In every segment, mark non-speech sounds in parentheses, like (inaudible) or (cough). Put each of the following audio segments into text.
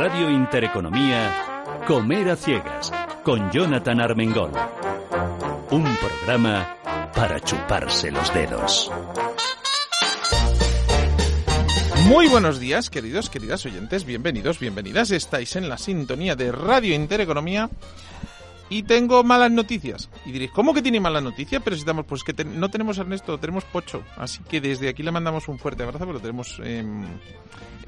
Radio Intereconomía, Comer a Ciegas, con Jonathan Armengol. Un programa para chuparse los dedos. Muy buenos días, queridos, queridas oyentes, bienvenidos, bienvenidas. Estáis en la sintonía de Radio Intereconomía y tengo malas noticias. Y diréis, ¿cómo que tiene malas noticias? Pero si estamos, pues que no tenemos a Ernesto, tenemos Pocho. Así que desde aquí le mandamos un fuerte abrazo, porque lo tenemos em,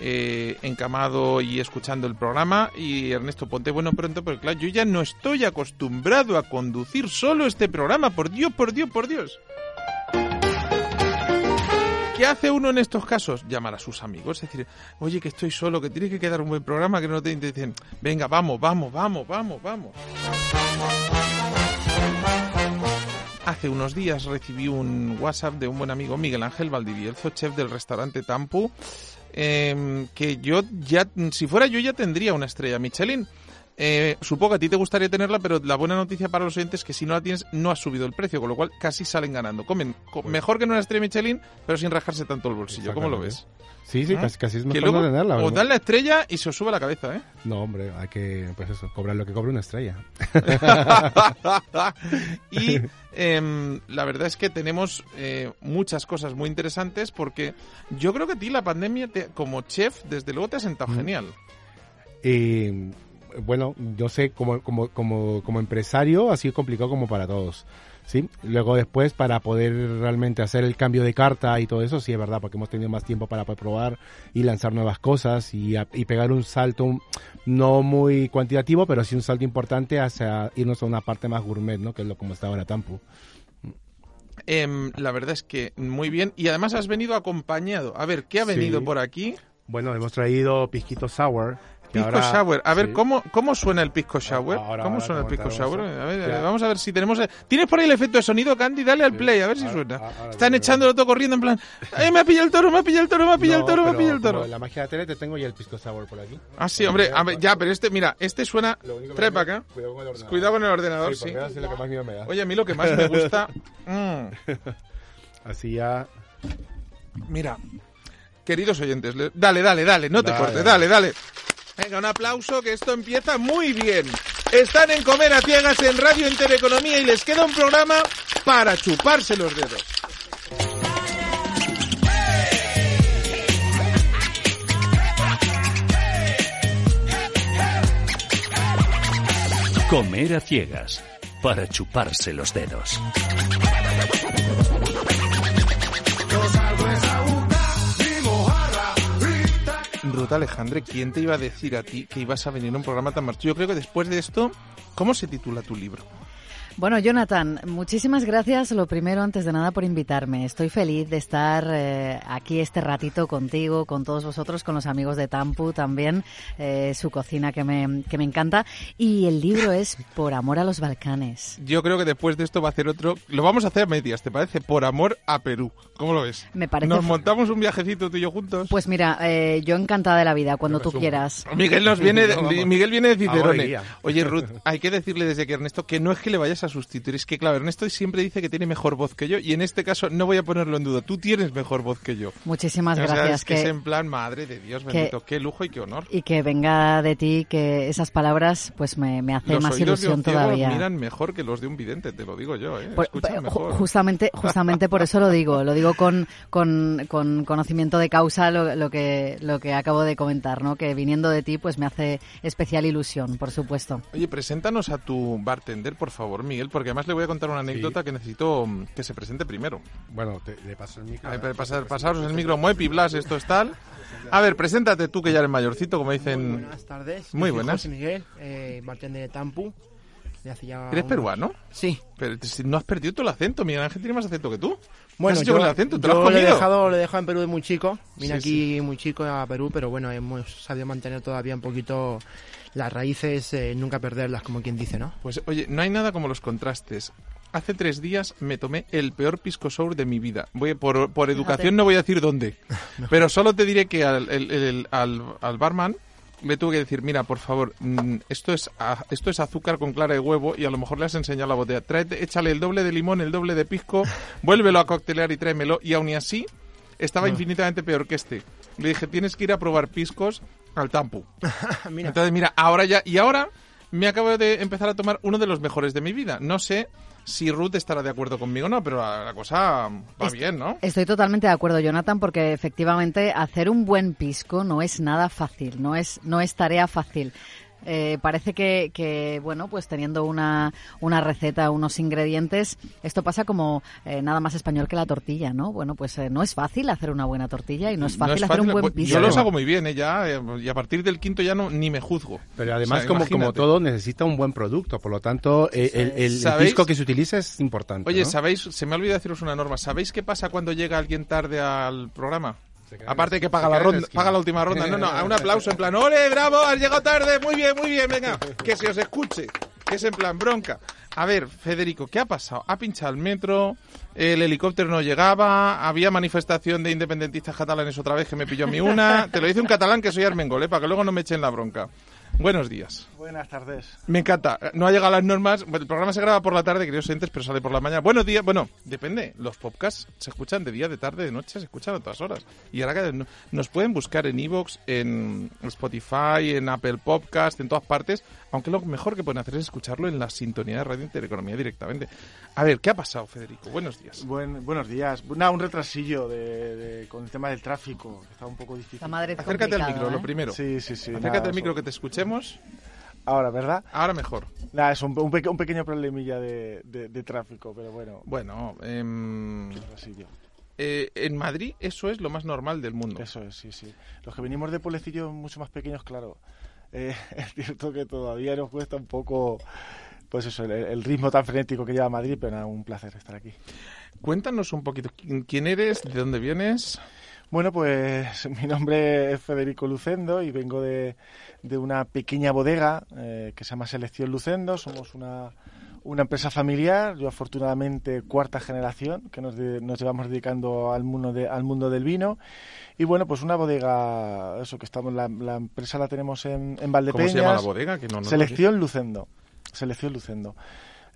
eh, encamado y escuchando el programa. Y Ernesto, ponte bueno pronto, porque claro, yo ya no estoy acostumbrado a conducir solo este programa. Por Dios, por Dios, por Dios. ¿Qué hace uno en estos casos? Llamar a sus amigos, es decir, oye, que estoy solo, que tiene que quedar un buen programa, que no te dicen, venga, vamos, vamos, vamos, vamos, vamos. Hace unos días recibí un WhatsApp de un buen amigo, Miguel Ángel Valdivielzo, chef del restaurante Tampu, em, que yo ya, si fuera yo ya tendría una estrella Michelin. Eh, supongo que a ti te gustaría tenerla, pero la buena noticia para los oyentes es que si no la tienes, no ha subido el precio, con lo cual casi salen ganando. Comen co- mejor que en una estrella Michelin, pero sin rajarse tanto el bolsillo. ¿Cómo lo ves? Sí, sí, ¿Ah? casi, casi es mejor luego no tenerla. os dan la estrella y se os sube la cabeza, ¿eh? No, hombre, hay que, pues eso, cobrar lo que cobra una estrella. (laughs) y em, la verdad es que tenemos eh, muchas cosas muy interesantes porque yo creo que a ti la pandemia, te- como chef, desde luego te ha sentado Mm. genial. Y bueno, yo sé, como, como, como, como empresario ha sido complicado como para todos. ¿sí? Luego después, para poder realmente hacer el cambio de carta y todo eso, sí es verdad, porque hemos tenido más tiempo para probar y lanzar nuevas cosas y, a- y pegar un salto no muy cuantitativo, pero sí un salto importante hacia irnos a una parte más gourmet, ¿no? Que es lo como está ahora Tampu. Em, la verdad es que muy bien. Y además has venido acompañado. A ver, ¿qué ha Sí. venido por aquí? Bueno, hemos traído Pisquito Sour. Pisco ahora- Shower. A ver, sí. ¿cómo, ¿cómo suena el Pisco Shower? Ahora, ¿Cómo ahora suena el te Pisco Shower? A ver, vamos a ver si tenemos... ¿Tienes por ahí el efecto de sonido, Candy? Dale al play, a ver si suena. Están lo echándolo todo corriendo en plan... ¡Ay, me ha pillado el toro, me ha pillado el toro, me ha pillado el toro, me ha pillado el toro! la magia de la tele te tengo ya el Pisco Sour por aquí. Ah, sí, hombre, a ver, ya, pero este, mira, este suena... Para acá. Cuidado con el ordenador. Cuidado con el ordenador, Sí, sí. lo que más miedo me da. Oye, a mí lo que más me gusta... (laughs) mm, Así ya. mira, queridos oyentes, le- dale, dale, dale, no te Dale, cortes, dale. dale, dale. Venga, un aplauso que esto empieza muy bien. Están en Comer a Ciegas en Radio Intereconomía y les queda un programa para chuparse los dedos. Comer a Ciegas, para chuparse los dedos. Ruta Alejandre, ¿quién te iba a decir a ti que ibas a venir a un programa tan marcho? Yo creo que después de esto, ¿cómo se titula tu libro? Bueno, Jonathan, muchísimas gracias, lo primero, antes de nada, por invitarme. Estoy feliz de estar eh, aquí este ratito contigo, con todos vosotros, con los amigos de Tampu también, eh, su cocina que me, que me encanta. Y el libro es Por amor a los Balcanes. Yo creo que después de esto va a hacer otro. Lo vamos a hacer a medias, ¿te parece? Por amor a Perú. ¿Cómo lo ves? Me parece Nos montamos un viajecito tú y yo juntos. Pues mira, eh, yo encantada de la vida, cuando tú quieras. Miguel nos viene, de-. (laughs) Miguel viene de Cicerone. Oye, Ruth, hay que decirle desde que Ernesto que no es que le vayas a sustituir, es que claro, Ernesto siempre dice que tiene mejor voz que yo y en este caso no voy a ponerlo en duda. Tú tienes mejor voz que yo. Muchísimas O sea, gracias. es que es que- en plan, madre de Dios, que- bendito, qué lujo y qué honor. y que venga de ti, que esas palabras pues me, me hacen Los más oídos de ilusión un todavía. miran mejor que los de un vidente, te lo digo yo, ¿eh? Por- ju- mejor. justamente, justamente por eso lo digo, lo digo con, con, con conocimiento de causa lo, lo que lo que acabo de comentar, ¿no? Que viniendo de ti, pues me hace especial ilusión, por supuesto. Oye, preséntanos a tu bartender, por favor, Miguel, porque además le voy a contar una anécdota que necesito mm, que se presente primero. Bueno, te, le paso el micro. Ay, pa- pasar, pasaros el micro, Muepi, Blas, esto es tal. A ver, preséntate tú que ya eres mayorcito, como dicen. Buenas tardes. Muy Yo soy buenas. José Miguel, eh, bartender de Tampu. de hace ya ¿Eres unos- peruano? Sí. Pero no has perdido todo el acento. Miguel Ángel tiene más acento que tú. ¿Qué Bueno, yo, el acento? ¿Te lo has lo he dejado, lo he dejado en Perú de muy chico. Vine Sí, aquí muy chico a Perú, pero bueno, hemos sabido mantener todavía un poquito las raíces, eh, nunca perderlas, como quien dice, ¿no? Pues oye, no hay nada como los contrastes. Hace tres días me tomé el peor pisco sour de mi vida. Voy, por, por educación no voy a decir dónde, (laughs) pero solo te diré que al, el- el- al, al barman le tuve que decir, mira, por favor, mm, esto es, a- esto es azúcar con clara de huevo y a lo mejor le has enseñado la botella. Tráete, échale el doble de limón, el doble de pisco, (laughs) vuélvelo a coctelear y tráemelo. Y aún y así, estaba infinitamente peor que este. Le dije, tienes que ir a probar piscos al Tampu. (laughs) Mira, Entonces, mira, ahora ya, y ahora me acabo de empezar a tomar uno de los mejores de mi vida. No sé si Ruth estará de acuerdo conmigo o no, pero la, la cosa va bien, ¿no? Estoy totalmente de acuerdo, Jonathan, porque efectivamente hacer un buen pisco no es nada fácil, no es, no es tarea fácil. Eh, parece que, que, bueno, pues teniendo una, una receta, unos ingredientes, esto pasa como eh, nada más español que la tortilla, ¿no? Bueno, pues eh, no es fácil hacer una buena tortilla y no es fácil hacer un buen pisco. Yo los hago muy bien, ¿eh? Ya, eh, y a partir del quinto ya no ni me juzgo. Pero además, O sea, como, todo, necesita un buen producto. Por lo tanto, eh, el, el- pisco que se utiliza es importante. Oye, ¿no? ¿sabéis? Se me ha olvidado deciros una norma. ¿Sabéis qué pasa cuando llega alguien tarde al programa? Aparte que paga la ronda, paga la última ronda. No, no, un aplauso en plan, ¡ole, bravo! Has llegado tarde, muy bien, muy bien, venga, que se os escuche. Que es en plan bronca. A ver, Federico, ¿qué ha pasado? Ha pinchado el metro, el helicóptero no llegaba, había manifestación de independentistas catalanes otra vez que me pilló a mí una. Te lo dice un catalán que soy Armengol, ¿eh? para que luego no me echen la bronca. Buenos días. Buenas tardes. Me encanta. No ha llegado a las normas. El programa se graba por la tarde, queridos oyentes, pero sale por la mañana. Buenos días. Bueno, depende. Los podcasts se escuchan de día, de tarde, de noche, se escuchan a todas horas. Y ahora que no- nos pueden buscar en Evox, en Spotify, en Apple Podcast, en todas partes. Aunque lo mejor que pueden hacer es escucharlo en la sintonía de Radio Intereconomía directamente. A ver, ¿qué ha pasado, Federico? Buenos días. Buen- buenos días. Nada, un retrasillo de, de- con el tema del tráfico, está un poco difícil. La Madrid Acércate al micro, ¿eh? lo primero. Sí, sí, sí. Acércate nada, al micro eso- que te escuchemos. Ahora, ¿verdad? Ahora mejor. Nada, es un, un peque- un pequeño problemilla de, de- de tráfico, pero bueno, Bueno, retrasillo. eh, en Madrid eso es lo más normal del mundo. Eso es, sí, sí. Los que venimos de pueblecillos mucho más pequeños, claro. eh, (laughs) es cierto que todavía nos cuesta un poco, pues eso, el, el ritmo tan frenético que lleva Madrid, pero nada, un placer estar aquí. Cuéntanos un poquito quién eres, de dónde vienes. Bueno, pues (laughs) mi nombre es Federico Lucendo y vengo de, de una pequeña bodega eh, que se llama Selección Lucendo. Somos una, una empresa familiar, yo afortunadamente cuarta generación, que nos, de- nos llevamos dedicando al mundo, de- al mundo del vino. Y bueno, pues una bodega, eso que estamos, la, la empresa la tenemos en, en ¿Cómo Valdepeñas. se llama la bodega? Que no, no. Selección Lucendo. Selección Lucendo.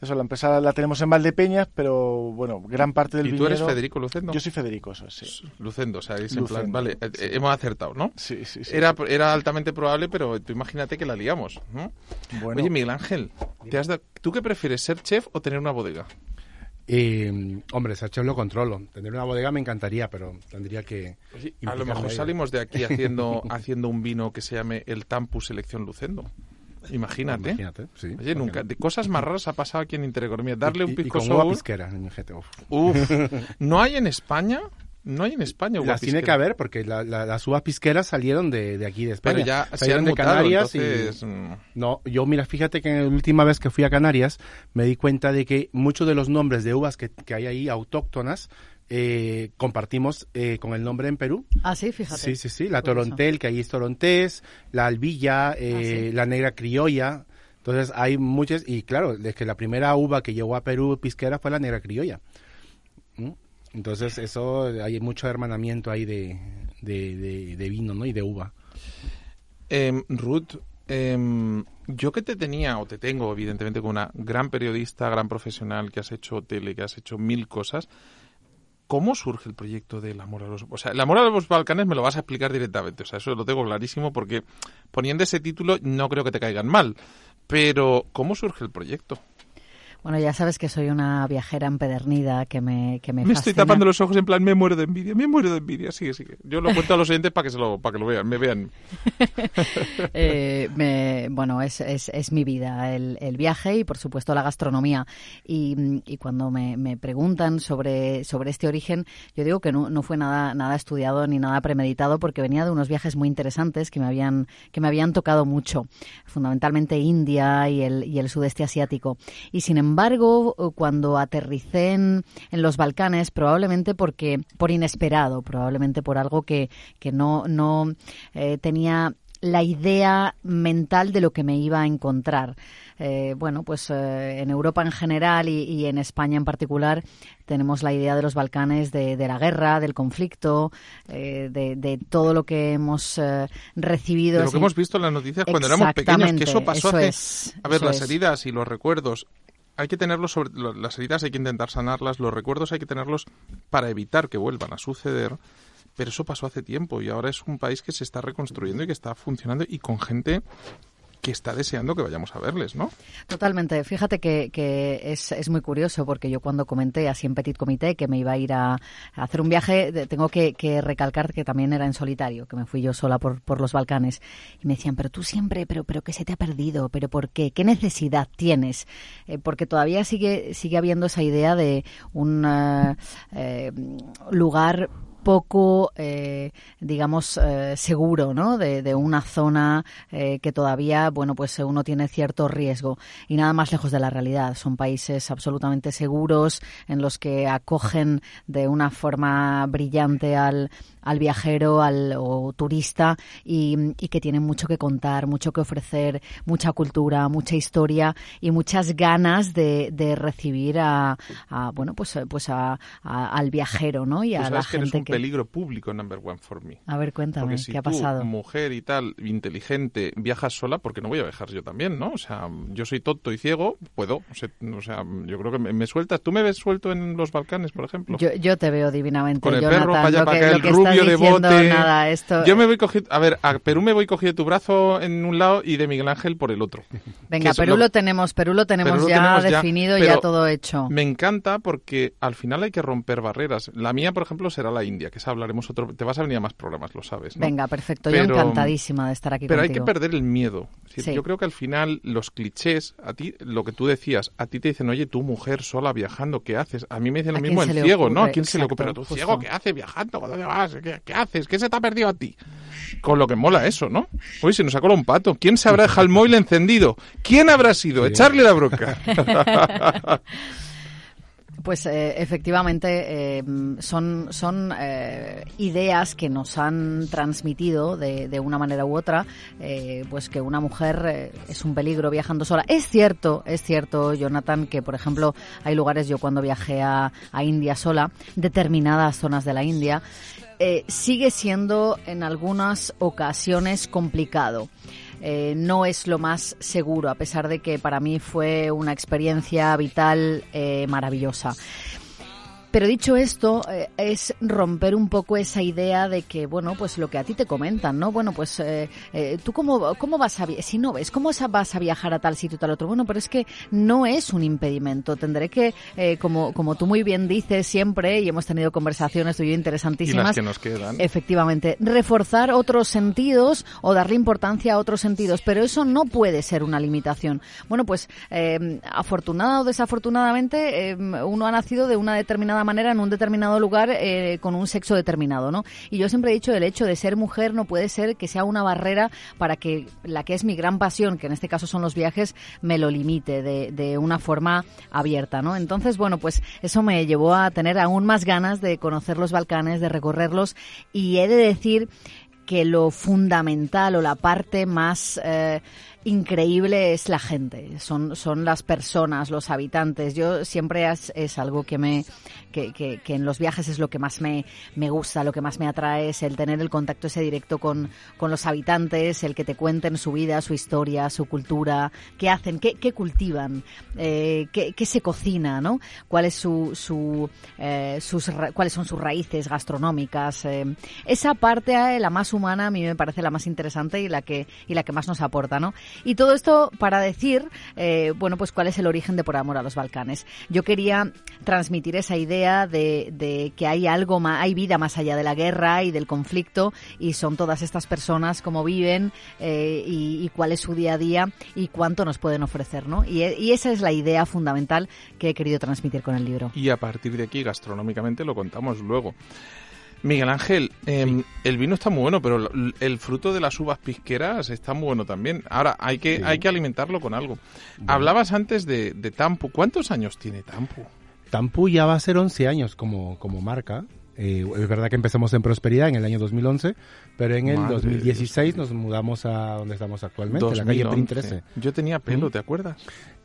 Eso, la empresa la tenemos en Valdepeñas, pero bueno, gran parte del ¿Y tú eres Federico Lucendo? Yo soy Federico, eso es, sí. Lucendo, o sea, es en plan, vale, eh, sí. eh, hemos acertado, ¿no? Sí, sí, sí. Era, era altamente probable, pero tú imagínate que la liamos. ¿no? Bueno. Oye, Miguel Ángel, ¿te has dado- ¿tú qué prefieres, ser chef o tener una bodega? Eh, hombre, ese chef lo controlo. Tener una bodega me encantaría, pero tendría que. a lo mejor salimos de aquí haciendo, (laughs) haciendo un vino que se llame el Tampus Selección Lucendo. Imagínate. Imagínate, sí. Oye, ¿por qué nunca, de cosas más raras ha pasado aquí en Intereconomía. Darle Y- un y- y pisco con uva sour. pisquera, mi gente, uf. Uf, (laughs) ¿no hay en España? No hay en España Las tiene que haber porque la- la- las uvas pisqueras salieron de, de aquí de España. Pero ya se salieron han de Canarias y- entonces, mm, No, yo mira, fíjate que la última vez que fui a Canarias me di cuenta de que muchos de los nombres de uvas que, que hay ahí autóctonas eh, compartimos eh, con el nombre en Perú. Ah, sí, fíjate. Sí, sí, sí, la Curioso. torontel, que ahí es torontés, la albilla, eh, Ah, sí. la negra criolla. Entonces hay muchas, y claro, es que la primera uva que llegó a Perú pisquera fue la negra criolla. ¿Mm? Entonces eso, hay mucho hermanamiento ahí de, de, de- de vino, ¿no? Y de uva. Em, Ruth, em, yo que te tenía, o te tengo, evidentemente, como una gran periodista, gran profesional, que has hecho tele, que has hecho mil cosas, ¿cómo surge el proyecto del amor a los... O sea, el amor a los Balcanes me lo vas a explicar directamente, o sea, eso lo tengo clarísimo, porque poniendo ese título no creo que te caigan mal, pero ¿cómo surge el proyecto? Bueno, ya sabes que soy una viajera empedernida que me que me, me estoy tapando los ojos en plan, me muero de envidia, me muero de envidia. Sigue, sigue. Yo lo cuento a los oyentes para que se lo, para que lo vean, me vean. (laughs) eh, me, bueno, es, es, es, mi vida, el, el, viaje y por supuesto la gastronomía. Y, y cuando me, me, preguntan sobre, sobre este origen, yo digo que no, no fue nada, nada estudiado ni nada premeditado porque venía de unos viajes muy interesantes que me habían, que me habían tocado mucho, fundamentalmente India y el, y el sudeste asiático. Y sin embargo, cuando aterricé en, en los Balcanes, probablemente porque, por inesperado, probablemente por algo que, que no, no eh, tenía la idea mental de lo que me iba a encontrar. Eh, bueno, pues eh, en Europa en general y, y, en España en particular tenemos la idea de los Balcanes de, de la guerra, del conflicto, eh, de, de, todo lo que hemos eh, recibido. De lo que hemos visto en las noticias cuando éramos pequeños, que eso pasó eso hace... Es, a ver, las es. heridas y los recuerdos hay que tenerlos sobre las heridas hay que intentar sanarlas los recuerdos hay que tenerlos para evitar que vuelvan a suceder pero eso pasó hace tiempo y ahora es un país que se está reconstruyendo y que está funcionando y con gente que está deseando que vayamos a verles, ¿no? Totalmente. Fíjate que, que es, es, muy curioso porque yo cuando comenté así en Petit Comité que me iba a ir a, hacer un viaje, tengo que, recalcar que también era en solitario, que me fui yo sola por, por los Balcanes. Y me decían, pero tú siempre, pero, pero ¿qué se te ha perdido? ¿Pero por qué? ¿Qué necesidad tienes? Eh, porque todavía sigue, sigue habiendo esa idea de un uh, eh, lugar poco, eh, digamos, eh, seguro, ¿no? De, de una zona eh, que todavía, bueno, pues uno tiene cierto riesgo y nada más lejos de la realidad. Son países absolutamente seguros en los que acogen de una forma brillante al, al viajero al, o turista y, y, que tienen mucho que contar, mucho que ofrecer, mucha cultura, mucha historia y muchas ganas de, de recibir a, a, bueno, pues, pues a, a, al viajero, ¿no? Y a la gente que peligro público number one for me. A ver, cuéntame, porque si ¿qué ha tú, pasado? mujer y tal, inteligente, viajas sola, porque no voy a viajar yo también, ¿no? O sea, yo soy tonto y ciego, puedo. O sea, o sea yo creo que me, me, sueltas. ¿Tú me ves suelto en los Balcanes, por ejemplo? Yo, yo te veo divinamente, Con el Jonathan, perro para allá, para acá, el que rubio de bote. Nada, esto... Yo me voy cogiendo, a ver, a Perú me voy cogiendo tu brazo en un lado y de Miguel Ángel por el otro. (laughs) Venga, Perú lo... lo... tenemos, Perú lo tenemos Perú ya tenemos definido, ya, ya todo hecho. Me encanta porque al final hay que romper barreras. La mía, por ejemplo, será la India, que esa hablaremos otro. Te vas a venir a más programas, lo sabes. ¿no? Venga, perfecto. Pero, yo encantadísima de estar aquí Pero contigo. hay que perder el miedo. Es decir, Sí. Yo creo que al final los clichés, a ti, lo que tú decías, a ti te dicen, oye, tú mujer sola viajando, ¿qué haces? A mí me dicen lo ¿A mismo el ciego, ¿no? ¿A quién se le ocurre? Pero tú justo. ciego, ¿qué haces viajando? ¿Dónde vas? ¿Qué, qué haces? ¿Qué se te ha perdido a ti? Con lo que mola eso, ¿no? Uy, se nos ha colado un pato. ¿Quién se habrá dejado el móvil encendido? ¿Quién habrá sido? Sí. Echarle la bronca. (laughs) Pues eh, efectivamente eh, son, son eh, ideas que nos han transmitido de, de una manera u otra, eh, pues que una mujer eh, es un peligro viajando sola. Es cierto, es cierto, Jonathan, que por ejemplo hay lugares, yo cuando viajé a, a India sola, determinadas zonas de la India, eh, sigue siendo en algunas ocasiones complicado. Eh, no es lo más seguro, a pesar de que para mí fue una experiencia vital eh, maravillosa. Pero dicho esto, eh, es romper un poco esa idea de que, bueno, pues lo que a ti te comentan, ¿no? Bueno, pues eh, eh, tú cómo, cómo vas a, si no ves, ¿cómo vas a viajar a tal sitio, tal otro? Bueno, pero es que no es un impedimento. Tendré que, eh, como, como tú muy bien dices siempre, y hemos tenido conversaciones tú y yo y interesantísimas, las que nos quedan. Efectivamente, reforzar otros sentidos o darle importancia a otros sentidos, pero eso no puede ser una limitación. Bueno, pues afortunada o desafortunadamente, uno ha nacido de una determinada manera en un determinado lugar eh, con un sexo determinado, ¿no? Y yo siempre he dicho el hecho de ser mujer no puede ser que sea una barrera para que la que es mi gran pasión, que en este caso son los viajes, me lo limite de, una forma abierta, ¿no? Entonces, bueno, pues eso me llevó a tener aún más ganas de conocer los Balcanes, de recorrerlos y he de decir que lo fundamental o la parte más eh, increíble es la gente, son, son las personas, los habitantes. Yo siempre es, es algo que me que, que, en los viajes es lo que más me, me gusta, lo que más me atrae es el tener el contacto ese directo con, con los habitantes, el que te cuenten su vida, su historia, su cultura, qué hacen, qué, qué cultivan, eh, qué, qué, se cocina, ¿no? ¿Cuál es su, su, eh, sus, cuáles son sus raíces gastronómicas. Eh, esa parte, eh, la más humana, a mí me parece la más interesante y la que, y la que más nos aporta, ¿no? Y todo esto para decir, eh, bueno, pues cuál es el origen de Por Amor a los Balcanes. Yo quería transmitir esa idea de, de que hay algo más, hay vida más allá de la guerra y del conflicto y son todas estas personas cómo viven eh, y, cuál es su día a día y cuánto nos pueden ofrecer, ¿no? Y, y, esa es la idea fundamental que he querido transmitir con el libro. Y a partir de aquí, gastronómicamente, lo contamos luego. Miguel Ángel, eh, sí. el vino está muy bueno, pero el fruto de las uvas pisqueras está muy bueno también. Ahora, hay que, sí. hay que alimentarlo con algo. Bueno. Hablabas antes de, de Tampu. ¿Cuántos años tiene Tampu? Tampu ya va a ser 11 años como, como marca. Eh, es verdad que empezamos en Prosperidad en el año 2011, pero en el Madre 2016 Dios. nos mudamos a donde estamos actualmente, 2011. la calle Prin 13. Yo tenía pelo, ¿te acuerdas?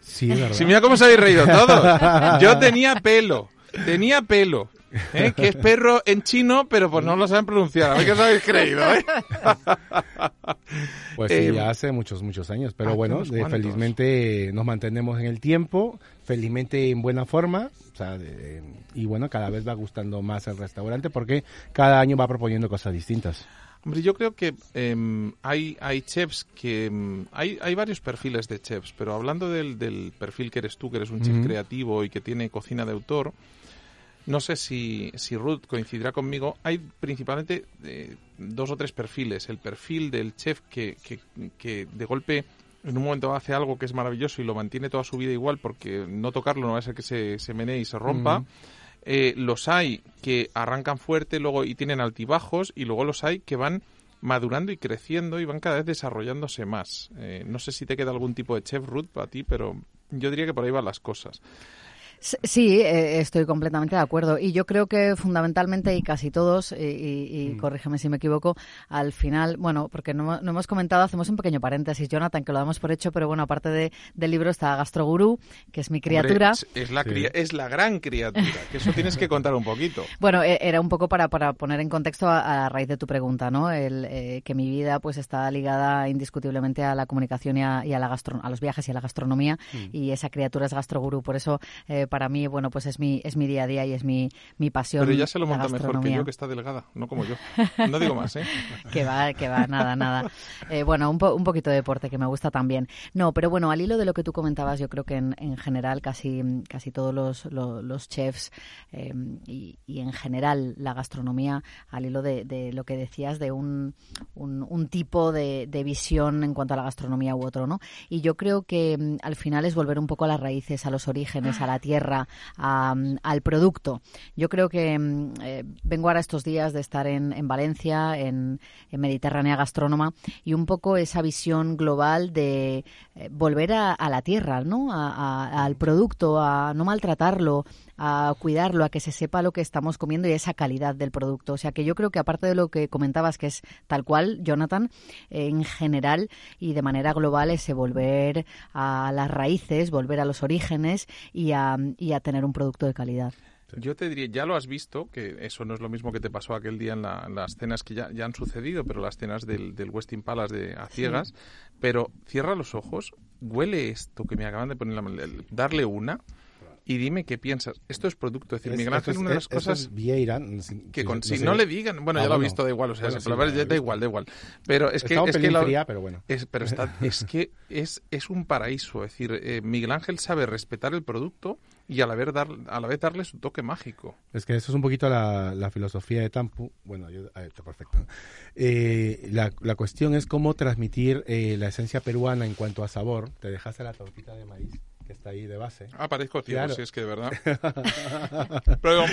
Sí, es (laughs) verdad. Sí, mira cómo se habéis reído todos. (laughs) Yo tenía pelo, tenía pelo. ¿Eh? que es perro en chino, pero pues no lo saben pronunciar. A ver qué os habéis creído, ¿eh? (laughs) Pues sí, eh, ya hace muchos, muchos años. Pero bueno, felizmente nos mantenemos en el tiempo, felizmente en buena forma. O sea, de, y bueno, cada vez va gustando más el restaurante porque cada año va proponiendo cosas distintas. Hombre, yo creo que eh, hay, hay chefs que... Eh, hay, hay varios perfiles de chefs, pero hablando del, del, perfil que eres tú, que eres un chef uh -huh. creativo y que tiene cocina de autor, no sé si, si Ruth coincidirá conmigo, hay principalmente eh, dos o tres perfiles. El perfil del chef que, que, que, de golpe en un momento hace algo que es maravilloso y lo mantiene toda su vida igual porque no tocarlo no va a ser que se, se menee y se rompa. Uh -huh. eh, los hay que arrancan fuerte luego y tienen altibajos y luego los hay que van madurando y creciendo y van cada vez desarrollándose más. Eh, no sé si te queda algún tipo de chef Ruth para ti, pero yo diría que por ahí van las cosas. Sí, eh, estoy completamente de acuerdo. Y yo creo que fundamentalmente, y casi todos, y, y, y mm. corrígeme si me equivoco, al final, bueno, porque no, no, hemos comentado, hacemos un pequeño paréntesis, Jonathan, que lo damos por hecho, pero bueno, aparte de, del libro está Gastrogurú, que es mi criatura. Hombre, es, la sí. es la gran criatura, que eso tienes que contar un poquito. (laughs) Bueno, e, era un poco para, para poner en contexto a, a raíz de tu pregunta, ¿no? El, eh, que mi vida pues está ligada indiscutiblemente a la comunicación y a, y a, la gastro, a los viajes y a la gastronomía, mm. y esa criatura es Gastrogurú, por eso... Para mí, bueno, pues es mi, es mi día a día y es mi, mi pasión. Pero ella se lo monta mejor que yo, que está delgada, no como yo. (laughs) No digo más, ¿eh? que va, que va, nada, nada. (laughs) Eh, bueno, un, po, un, poquito de deporte que me gusta también. No, pero bueno, al hilo de lo que tú comentabas, yo creo que en, en general casi, casi todos los, los, los chefs eh, y, y, en general la gastronomía, al hilo de, de lo que decías, de un, un, un tipo de, de, visión en cuanto a la gastronomía u otro, ¿no? Y yo creo que mm, al final es volver un poco a las raíces, a los orígenes, a la tierra, al producto. Yo creo que mm, eh, vengo ahora estos días de estar en, en Valencia, en, Mediterránea Gastrónoma, y un poco esa visión global de eh, volver a, a, la tierra, ¿no? A, al producto, a no maltratarlo, a cuidarlo, a que se sepa lo que estamos comiendo y esa calidad del producto. O sea que yo creo que aparte de lo que comentabas, que es tal cual, Jonathan, en general y de manera global, ese volver a las raíces, volver a los orígenes y a, y a tener un producto de calidad. Yo te diría, ya lo has visto, que eso no es lo mismo que te pasó aquel día en, la, en las cenas que ya, ya, han sucedido, pero las cenas del, del Westin Palace de a ciegas. Sí. Pero cierra los ojos, huele esto que me acaban de poner, la, darle una y dime qué piensas. Esto es producto. Es decir, es, Miguel Ángel, una de las cosas. Es Vieira, que con, no si sé. no le digan. Bueno, ah, ya lo he visto, da igual. O sea, bueno, sí, da, da igual, da igual. Pero es que. es que la, fría, pero bueno. Es, pero está, (laughs) es que es, es un paraíso. Es decir, eh, Miguel Ángel sabe respetar el producto y a la, vez dar, a la vez darle su toque mágico. Es que eso es un poquito la, la filosofía de Tampu. Bueno, yo, está perfecto. Eh, la, la, cuestión es cómo transmitir eh, la esencia peruana en cuanto a sabor. Te dejaste la tortita de maíz que está ahí de base. Ah, parezco ciego, claro. si es que de verdad. (laughs) Pero,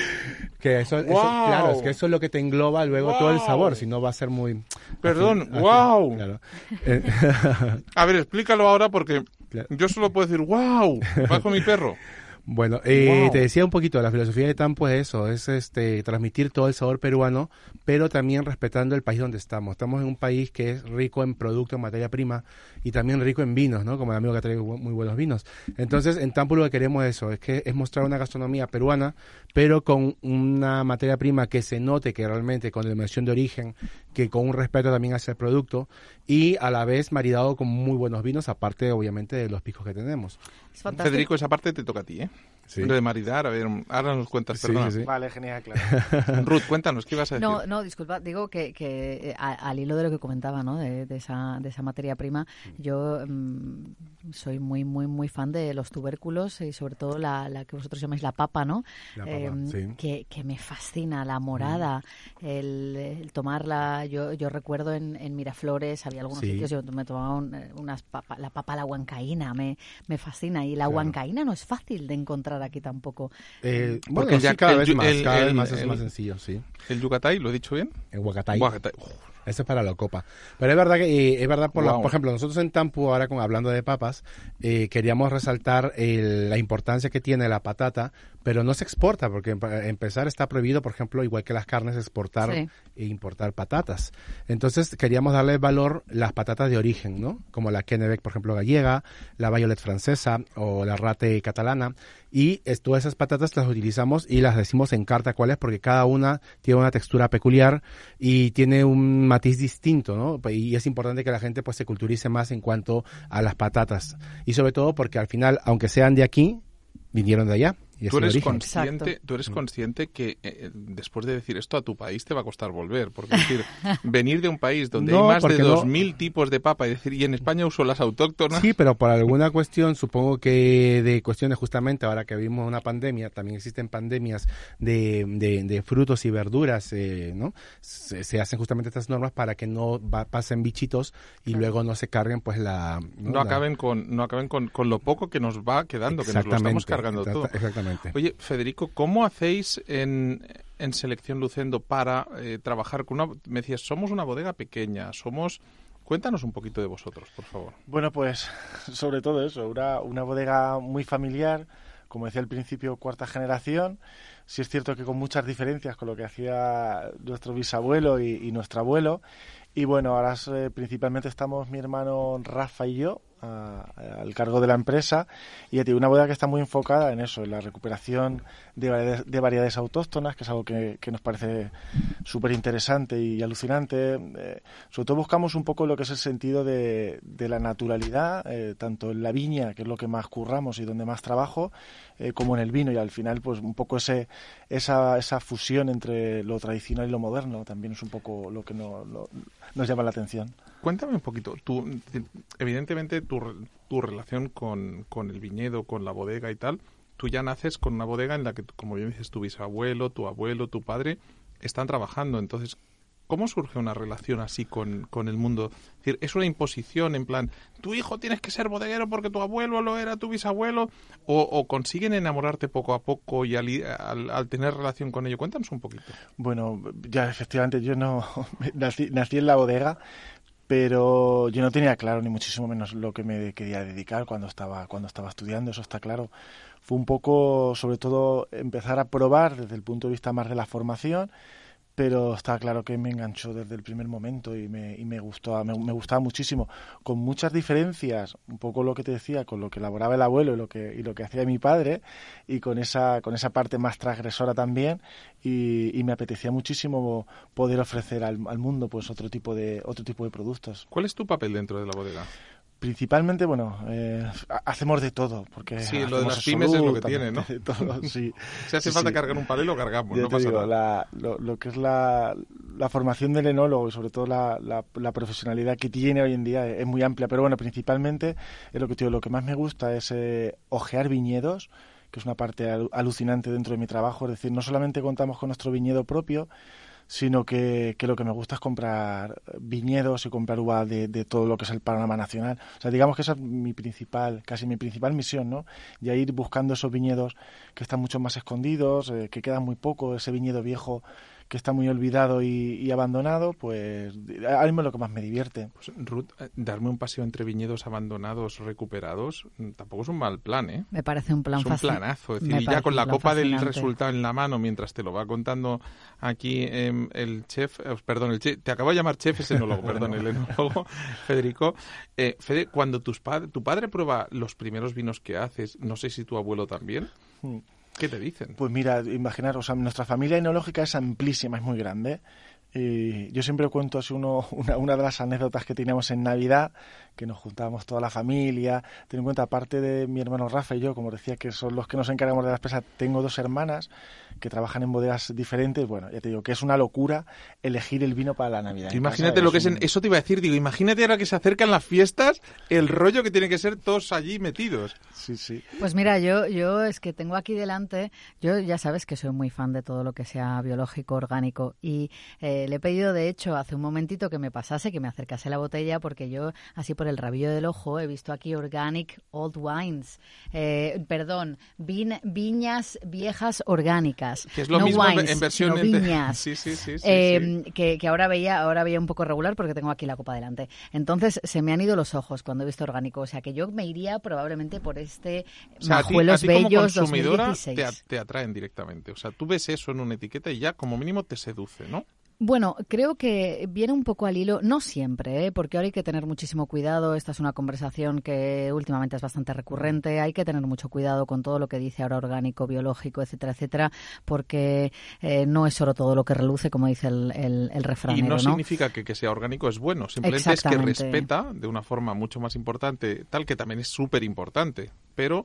que eso, wow. eso, claro, es que eso es lo que te engloba luego wow. todo el sabor, si no va a ser muy... Perdón, así, wow. Claro. (laughs) a ver, explícalo ahora porque claro. yo solo puedo decir, wow, bajo mi perro. (laughs) Bueno, eh, wow. te decía un poquito, la filosofía de Tampo es eso, es este transmitir todo el sabor peruano, pero también respetando el país donde estamos. Estamos en un país que es rico en productos, en materia prima, y también rico en vinos, ¿no? Como el amigo que trae muy buenos vinos. Entonces, en Tampo lo que queremos es eso, es que es mostrar una gastronomía peruana, pero con una materia prima que se note que realmente con dimensión de origen, que con un respeto también hacia el producto, y a la vez maridado con muy buenos vinos, aparte obviamente de los picos que tenemos. Federico, esa parte te toca a ti, ¿eh? Sí. De maridar, a ver, ahora nos cuentas, Sí, perdona. sí, sí. Vale, genial, claro. (laughs) Ruth, cuéntanos, ¿qué ibas a decir? No, no, disculpa, digo que, que eh, a- al hilo de lo que comentaba, ¿no? De, de esa, de esa materia prima, yo mm, soy muy, muy, muy fan de los tubérculos y sobre todo la, la que vosotros llamáis la papa, ¿no? La papa, sí. que, que me fascina, la morada, el, el tomarla. Yo, yo recuerdo en, en Miraflores, había algunos Sí. sitios, yo me tomaba un- eh, unas papa, la papa la huancaína, me, me fascina. Y la huancaína no es fácil de encontrar aquí tampoco. Eh, Porque bueno, el sí, cada el vez más, el- cada vez el- más es el- más sencillo, sí. ¿El Yucatay, lo he dicho bien? En Huacatay. Eso es para la copa. Pero es verdad que, eh, es verdad, por, la- Guau. por ejemplo, nosotros en Tampu, ahora con, hablando de papas, eh, queríamos resaltar el- la importancia que tiene la patata, pero no se exporta, porque para empezar está prohibido, por ejemplo, igual que las carnes, exportar Sí. e importar patatas. Entonces queríamos darle valor las patatas de origen, ¿no? Como la Kennebec, por ejemplo, gallega, la Violet francesa o la Rate catalana. Y todas esas patatas las utilizamos y las decimos en carta cuáles porque cada una tiene una textura peculiar y tiene un matiz distinto, ¿no? Y es importante que la gente pues se culturice más en cuanto a las patatas. Y sobre todo porque al final, aunque sean de aquí, vinieron de allá. Y Tú eres, origen. consciente, Exacto. tú eres consciente que eh, después de decir esto a tu país te va a costar volver. Porque es decir, (laughs) venir de un país donde No, hay más de porque no. 2.000 tipos de papa y decir, y en España uso las autóctonas. Sí, pero por alguna (laughs) cuestión, supongo que de cuestiones justamente ahora que vivimos una pandemia, también existen pandemias de, de, de frutos y verduras, eh, ¿no? Se, se hacen justamente estas normas para que no va- pasen bichitos y luego no se carguen pues la... no La- acaben con no acaben con, con lo poco que nos va quedando, que nos lo estamos cargando todo. Exactamente. Oye, Federico, ¿cómo hacéis en, en Selección Lucendo para eh, trabajar con una... Me decías, somos una bodega pequeña, somos... Cuéntanos un poquito de vosotros, por favor. Bueno, pues (laughs) sobre todo eso, una, una bodega muy familiar, como decía al principio, cuarta generación. Sí es cierto que con muchas diferencias con lo que hacía nuestro bisabuelo y, y nuestro abuelo. Y bueno, ahora eh, principalmente estamos mi hermano Rafa y yo a- al cargo de la empresa. Y digo, una bodega que está muy enfocada en eso, en la recuperación de variedades, de variedades autóctonas, que es algo que, nos parece súper interesante y alucinante. Eh, sobre todo buscamos un poco lo que es el sentido de, la naturalidad, eh, tanto en la viña, que es lo que más curramos y donde más trabajo, eh, como en el vino. Y al final, pues un poco ese, esa, esa fusión entre lo tradicional y lo moderno también es un poco lo que no- lo- nos llama la atención. Cuéntame un poquito, tú, evidentemente tu, tu relación con, con el viñedo, con la bodega y tal, tú ya naces con una bodega en la que, como bien dices, tu bisabuelo, tu abuelo, tu padre están trabajando. Entonces, ¿cómo surge una relación así con, con el mundo? Es decir, ¿es una imposición en plan, tu hijo tienes que ser bodeguero porque tu abuelo lo era, tu bisabuelo? ¿O, consiguen enamorarte poco a poco y al- al tener relación con ello? Cuéntanos un poquito. Bueno, ya efectivamente yo no (laughs) nací, nací en la bodega, pero yo no tenía claro ni muchísimo menos lo que me quería dedicar cuando estaba cuando estaba estudiando, eso está claro. Fue un poco, sobre todo, empezar a probar desde el punto de vista más de la formación, pero está claro que me enganchó desde el primer momento y me, y me gustó, me, gustaba muchísimo, con muchas diferencias, un poco lo que te decía, con lo que elaboraba el abuelo y lo que, y lo que hacía mi padre, y con esa, con esa parte más transgresora también, y, y me apetecía muchísimo poder ofrecer al, al mundo pues otro tipo de, otro tipo de productos. ¿Cuál es tu papel dentro de la bodega? Principalmente, bueno, eh, ha- hacemos de todo, porque Sí, lo de las pymes es lo que tiene, absolutamente de todo, (laughs) sí. Si hace Sí, falta sí. cargar un palé, lo cargamos, Ya no pasa digo, nada. la- lo, lo que es la, la formación del enólogo y sobre todo la, la- la profesionalidad que tiene hoy en día es muy amplia, pero bueno, principalmente es lo que digo, lo que más me gusta es eh, ojear viñedos, que es una parte alu- alucinante dentro de mi trabajo, es decir, no solamente contamos con nuestro viñedo propio, sino que, que lo que me gusta es comprar viñedos y comprar uva de, de todo lo que es el panorama nacional. O sea, digamos que esa es mi principal, casi mi principal misión, ¿no? Y a ir buscando esos viñedos que están mucho más escondidos, eh, que quedan muy poco, ese viñedo viejo que está muy olvidado y, y abandonado, pues ahora mismo es lo que más me divierte. Pues, Ruth, eh, darme un paseo entre viñedos abandonados, recuperados, mm, tampoco es un mal plan, ¿eh? Me parece un plan es un fácil. planazo. Es decir, y ya con la plan copa del resultado en la mano, mientras te lo va contando aquí em, el chef, eh, perdón, el chef, te acabo de llamar chef, es enólogo, (laughs) perdón, el enólogo, (laughs) Federico. Eh, Fede, cuando tus pad- tu padre prueba los primeros vinos que haces, no sé si tu abuelo también, Mm. ¿Qué te dicen? Pues mira, imaginaros, nuestra familia enológica es amplísima, es muy grande. Y yo siempre cuento así uno, (laughs) una, una de las anécdotas que teníamos en Navidad, que nos juntábamos toda la familia. Ten en cuenta, aparte de mi hermano Rafa y yo, como decía, que son los que nos encargamos de la empresa, tengo dos hermanas que trabajan en bodegas diferentes. Bueno, ya te digo que es una locura elegir el vino para la Navidad. Imagínate casa, lo que es, un- en- eso te iba a decir, digo, imagínate ahora que se acercan las fiestas, el rollo que tiene que ser todos allí metidos. Sí, sí. Pues mira, yo, yo es que tengo aquí delante, yo ya sabes que soy muy fan de todo lo que sea biológico, orgánico, y eh, le he pedido, de hecho, hace un momentito que me pasase, que me acercase la botella, porque yo, así por el rabillo del ojo, he visto aquí Organic Old Wines, eh, perdón, vin- viñas viejas orgánicas. Que es lo no mismo en- wines, en versión en- viñas. (laughs) Sí, sí, sí, sí, Eh, Que, que ahora veía ahora veía un poco regular porque tengo aquí la copa delante. Entonces se me han ido los ojos cuando he visto orgánico. O sea que yo me iría probablemente por este O sea, a ti, a Majuelos ti como Bellos consumidora 2016. te, te atraen directamente. O sea, tú ves eso en una etiqueta y ya como mínimo te seduce, ¿no? Bueno, creo que viene un poco al hilo, no siempre, ¿eh? porque ahora hay que tener muchísimo cuidado. Esta es una conversación que últimamente es bastante recurrente. Hay que tener mucho cuidado con todo lo que dice ahora orgánico, biológico, etcétera, etcétera, porque eh, no es solo todo lo que reluce, como dice el, el, el Y no, ¿no? significa que que sea orgánico es bueno, simplemente es que respeta de una forma mucho más importante, tal que también es súper importante, pero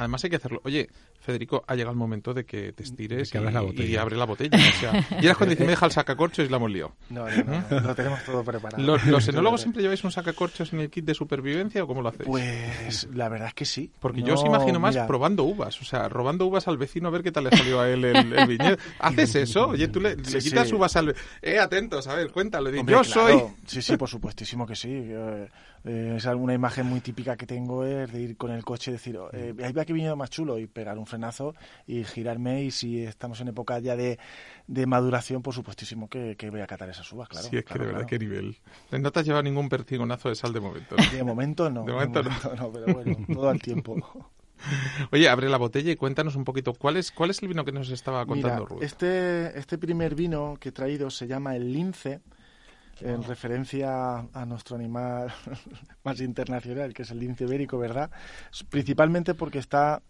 además hay que hacerlo. Oye, Federico, ha llegado el momento de que te estires que abras la y, botella. y abre la botella. O sea, y eras cuando dice, me deja el sacacorchos y la hemos liado. No, no, no, lo tenemos todo preparado. ¿Los, los enólogos siempre lleváis un sacacorchos en el kit de supervivencia o cómo lo hacéis? Pues la verdad es que sí. Porque No, yo os imagino más mira, probando uvas, o sea, robando uvas al vecino a ver qué tal le salió a él el, el viñedo. (laughs) ¿Haces eso? Oye, tú le, Sí, le quitas sí. uvas al... Eh, atentos, a ver, cuéntalo. Hombre, yo claro. soy... Sí, sí, por supuestísimo que sí. Eh, eh, es alguna imagen muy típica que tengo es de ir con el coche y decir, oh, eh, ahí va que viñedo más chulo y pegar un frenazo y girarme y si estamos en época ya de, de maduración, por supuestísimo que, que voy a catar esas uvas, claro. sí, es que de verdad, claro. qué nivel. No te has llevado ningún percigonazo de sal de momento. ¿no? De momento no. De momento no. no, pero bueno, todo al tiempo. (laughs) Oye, abre la botella y cuéntanos un poquito, ¿cuál es, cuál es el vino que nos estaba Mira, contando Ruth? este, este primer vino que he traído se llama el lince, en referencia a nuestro animal (laughs) más internacional, que es el lince ibérico, ¿verdad? Principalmente porque está,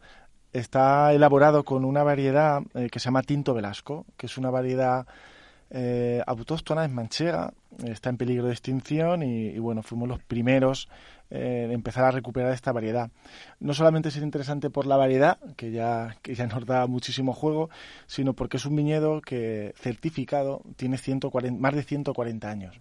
está elaborado con una variedad eh, que se llama Tinto Velasco, que es una variedad eh, autóctona, es manchega, está en peligro de extinción y, y, bueno, fuimos los primeros eh, en empezar a recuperar esta variedad. No solamente es interesante por la variedad, que ya, que ya nos da muchísimo juego, sino porque es un viñedo que certificado tiene 140, más de 140 años.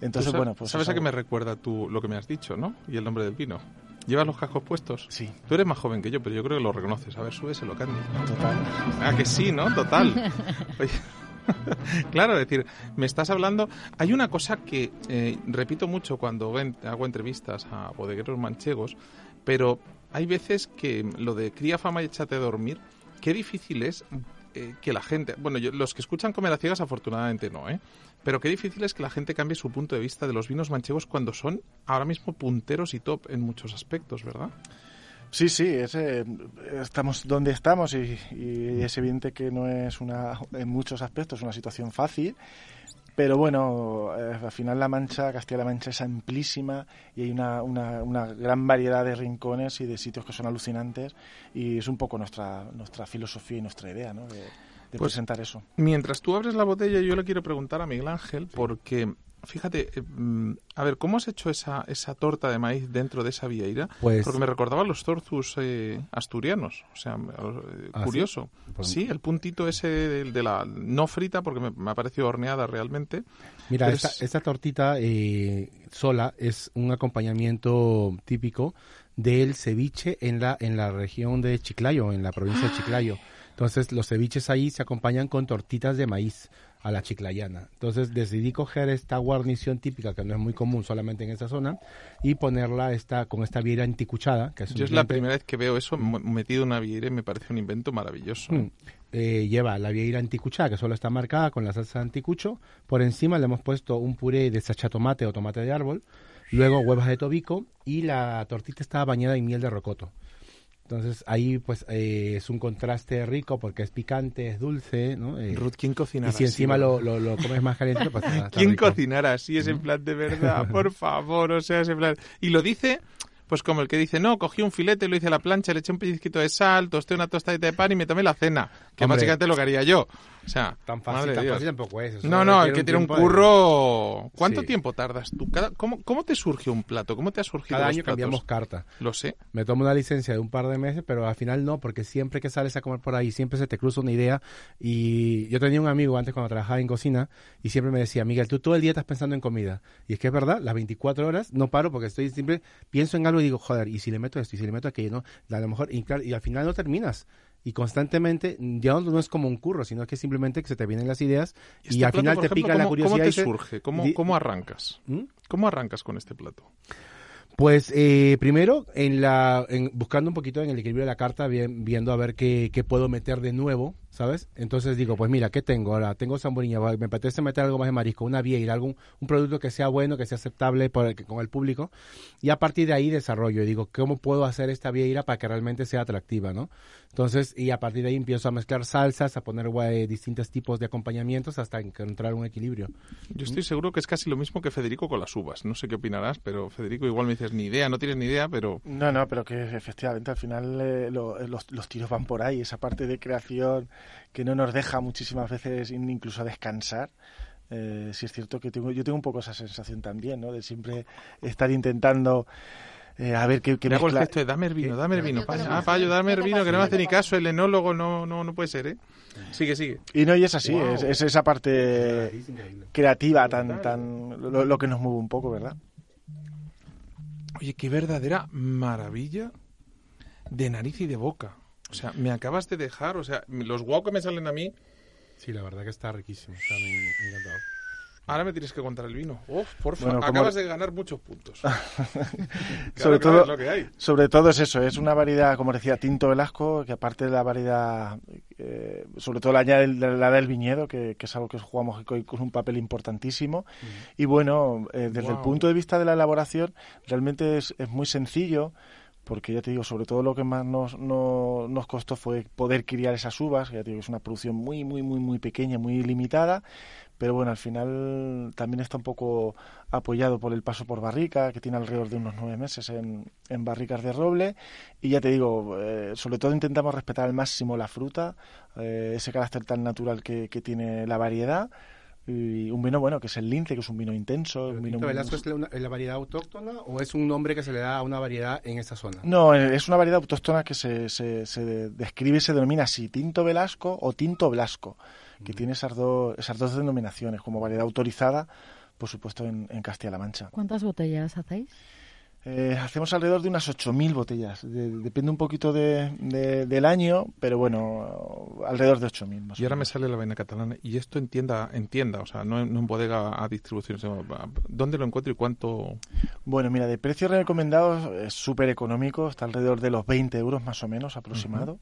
Entonces, Tú sa- bueno, pues... ¿Sabes es a qué me recuerda tú lo que me has dicho, no? Y el nombre del vino. ¿Llevas los cascos puestos? Sí, Tú eres más joven que yo, pero yo creo que lo reconoces. A ver, súbeselo, Candy. total. Ah, que sí, ¿no? Total. Oye, (laughs) (laughs) claro, es decir, me estás hablando... Hay una cosa que eh, repito mucho cuando hago entrevistas a bodegueros manchegos, pero hay veces que lo de cría fama y échate a dormir, qué difícil es eh, que la gente... Bueno, yo- los que escuchan Comer a Ciegas afortunadamente no, ¿eh? Pero qué difícil es que la gente cambie su punto de vista de los vinos manchegos cuando son ahora mismo punteros y top en muchos aspectos, ¿verdad? Sí, sí, es, eh, estamos donde estamos y, y es evidente que no es una, en muchos aspectos una situación fácil, pero bueno, eh, al final La Mancha, Castilla-La Mancha es amplísima y hay una, una, una gran variedad de rincones y de sitios que son alucinantes y es un poco nuestra, nuestra filosofía y nuestra idea, ¿no? De, de Pues- presentar eso. Mientras tú abres la botella, yo le quiero preguntar a Miguel Ángel, porque, fíjate, eh, mm, a ver, ¿cómo has hecho esa, esa torta de maíz dentro de esa vieira? Pues- Porque me recordaba los torzus eh, asturianos, o sea, eh, ¿Ah, sí? curioso. Pues- sí, el puntito ese de, de la no frita, porque me, me ha parecido horneada realmente. Mira, esta, es- esta tortita eh, sola es un acompañamiento típico del ceviche en la, en la región de Chiclayo, en la provincia de Chiclayo. Entonces, los ceviches ahí se acompañan con tortitas de maíz a la chiclayana. Entonces, decidí coger esta guarnición típica, que no es muy común solamente en esta zona, y ponerla esta, con esta viera anticuchada, que es Yo es la primera vez que veo eso metido en una vieira y me parece un invento maravilloso. Mm. Eh, lleva la vieira anticuchada, que solo está marcada con la salsa anticucho. Por encima le hemos puesto un puré de sachatomate o tomate de árbol. Luego huevas de tobico y la tortita está bañada en miel de rocoto. Entonces ahí pues eh, es un contraste rico porque es picante, es dulce, ¿no? Eh, Ruth, ¿quién cocinara y si encima lo, lo, lo comes más caliente, pues (laughs) está ¿Quién cocinara así? Es en plan de verdad, por (laughs) favor, o sea, es en plan... Y lo dice pues como el que dice, no, cogí un filete, lo hice a la plancha, le eché un pellizquito de sal, tosté una tostadita de pan y me tomé la cena. Que Hombre. básicamente lo que haría yo. O sea, Tan fácil, tan Dios. fácil tampoco es. eso No, no, el que tiene un tiempo de- curro... ¿Cuánto Sí. tiempo tardas tú? Cada- ¿Cómo, ¿Cómo te surge un plato? ¿Cómo te ha surgido Cada los año platos? cambiamos carta. Lo sé. Me tomo una licencia de un par de meses, pero al final no, porque siempre que sales a comer por ahí, siempre se te cruza una idea. Y yo tenía un amigo antes cuando trabajaba en cocina y siempre me decía, Miguel, tú todo el día estás pensando en comida. Y es que es verdad, las 24 horas no paro porque estoy siempre, pienso en algo y digo, joder, y si le meto esto, y si le meto aquello, ¿no? A lo mejor, y, claro, y al final no terminas. Y constantemente, ya no, no es como un curro, sino que simplemente que se te vienen las ideas y, este al plato, final te ejemplo, pica la ¿cómo- curiosidad. ¿Cómo y te dices, surge? ¿Cómo, ¿Cómo arrancas? ¿Mm? ¿Cómo arrancas con este plato? Pues eh, primero, en la, en, buscando un poquito en el equilibrio de la carta, bien- viendo a ver qué, qué puedo meter de nuevo, ¿sabes? Entonces digo, pues mira, ¿qué tengo ahora? Tengo zamburiña, me apetece meter algo más de marisco, una vieira, algún un producto que sea bueno, que sea aceptable por el- con el público. Y a partir de ahí desarrollo, y digo, ¿cómo puedo hacer esta vieira para que realmente sea atractiva, ¿no? Entonces, y a partir de ahí empiezo a mezclar salsas, a poner eh, distintos tipos de acompañamientos hasta encontrar un equilibrio. Yo estoy seguro que es casi lo mismo que Federico con las uvas. No sé qué opinarás, pero Federico igual me dices ni idea, no tienes ni idea, pero No, no, pero que efectivamente al final eh, lo- los, los tiros van por ahí, esa parte de creación que no nos deja muchísimas veces in- incluso descansar. Eh, sí es cierto que tengo, yo tengo un poco esa sensación también, ¿no? De siempre estar intentando eh, a ver qué, qué me hago el mezcla- gesto de dame el vino, dame el vino. Payo, ah, Payo, dame el vino, que no me hace ni caso, el enólogo no, no, no puede ser, ¿eh? Sigue, sigue. Y no, y es así, Wow. es, es esa parte creativa tan, tan lo, lo que nos mueve un poco, ¿verdad? Oye, qué verdadera maravilla de nariz y de boca. O sea, me acabas de dejar, o sea, los guau que me salen a mí, Sí, la verdad que está riquísimo, está me, me encantado. ahora me tienes que contar el vino. Uf, por favor, Bueno, acabas de ganar muchos puntos. (laughs) Sobre todo- es lo que hay. Sobre todo es eso, es una variedad, como decía, tinto Velasco, que aparte de la variedad, eh, sobre todo la, la del viñedo, que, que es algo que jugamos hoy con un papel importantísimo. Y bueno, eh, desde el punto de vista de la elaboración, realmente es, es muy sencillo, porque ya te digo, sobre todo lo que más nos, no- nos costó fue poder criar esas uvas, que ya te digo, es una producción muy, muy, muy, muy pequeña, muy limitada, pero bueno, al final también está un poco apoyado por el paso por barrica, que tiene alrededor de unos nueve meses en, en barricas de roble, y ya te digo, eh, sobre todo intentamos respetar al máximo la fruta, eh, ese carácter tan natural que tiene la variedad, y un vino bueno, que es el lince, que es un vino intenso, un vino ¿Tinto muy- Velasco es la, una- la variedad autóctona o es un nombre que se le da a una variedad en esa zona? No, eh, es una variedad autóctona que se, se, se describe y se denomina así, tinto velasco o tinto blasco, que tiene esas, dos esas dos denominaciones como variedad autorizada, por supuesto, en, en Castilla-La Mancha. ¿Cuántas botellas hacéis? Eh, hacemos alrededor de unas 8.000 botellas, de- depende un poquito de, de- del año, pero bueno, alrededor de 8.000 más Y ahora me sale la vaina catalana. Y esto en tienda, en tienda, o sea, no, en- no en bodega a distribución. sino, a- ¿Dónde lo encuentro y cuánto? Bueno, mira, de precios recomendados es súper económico, está alrededor de los 20 euros más o menos aproximado.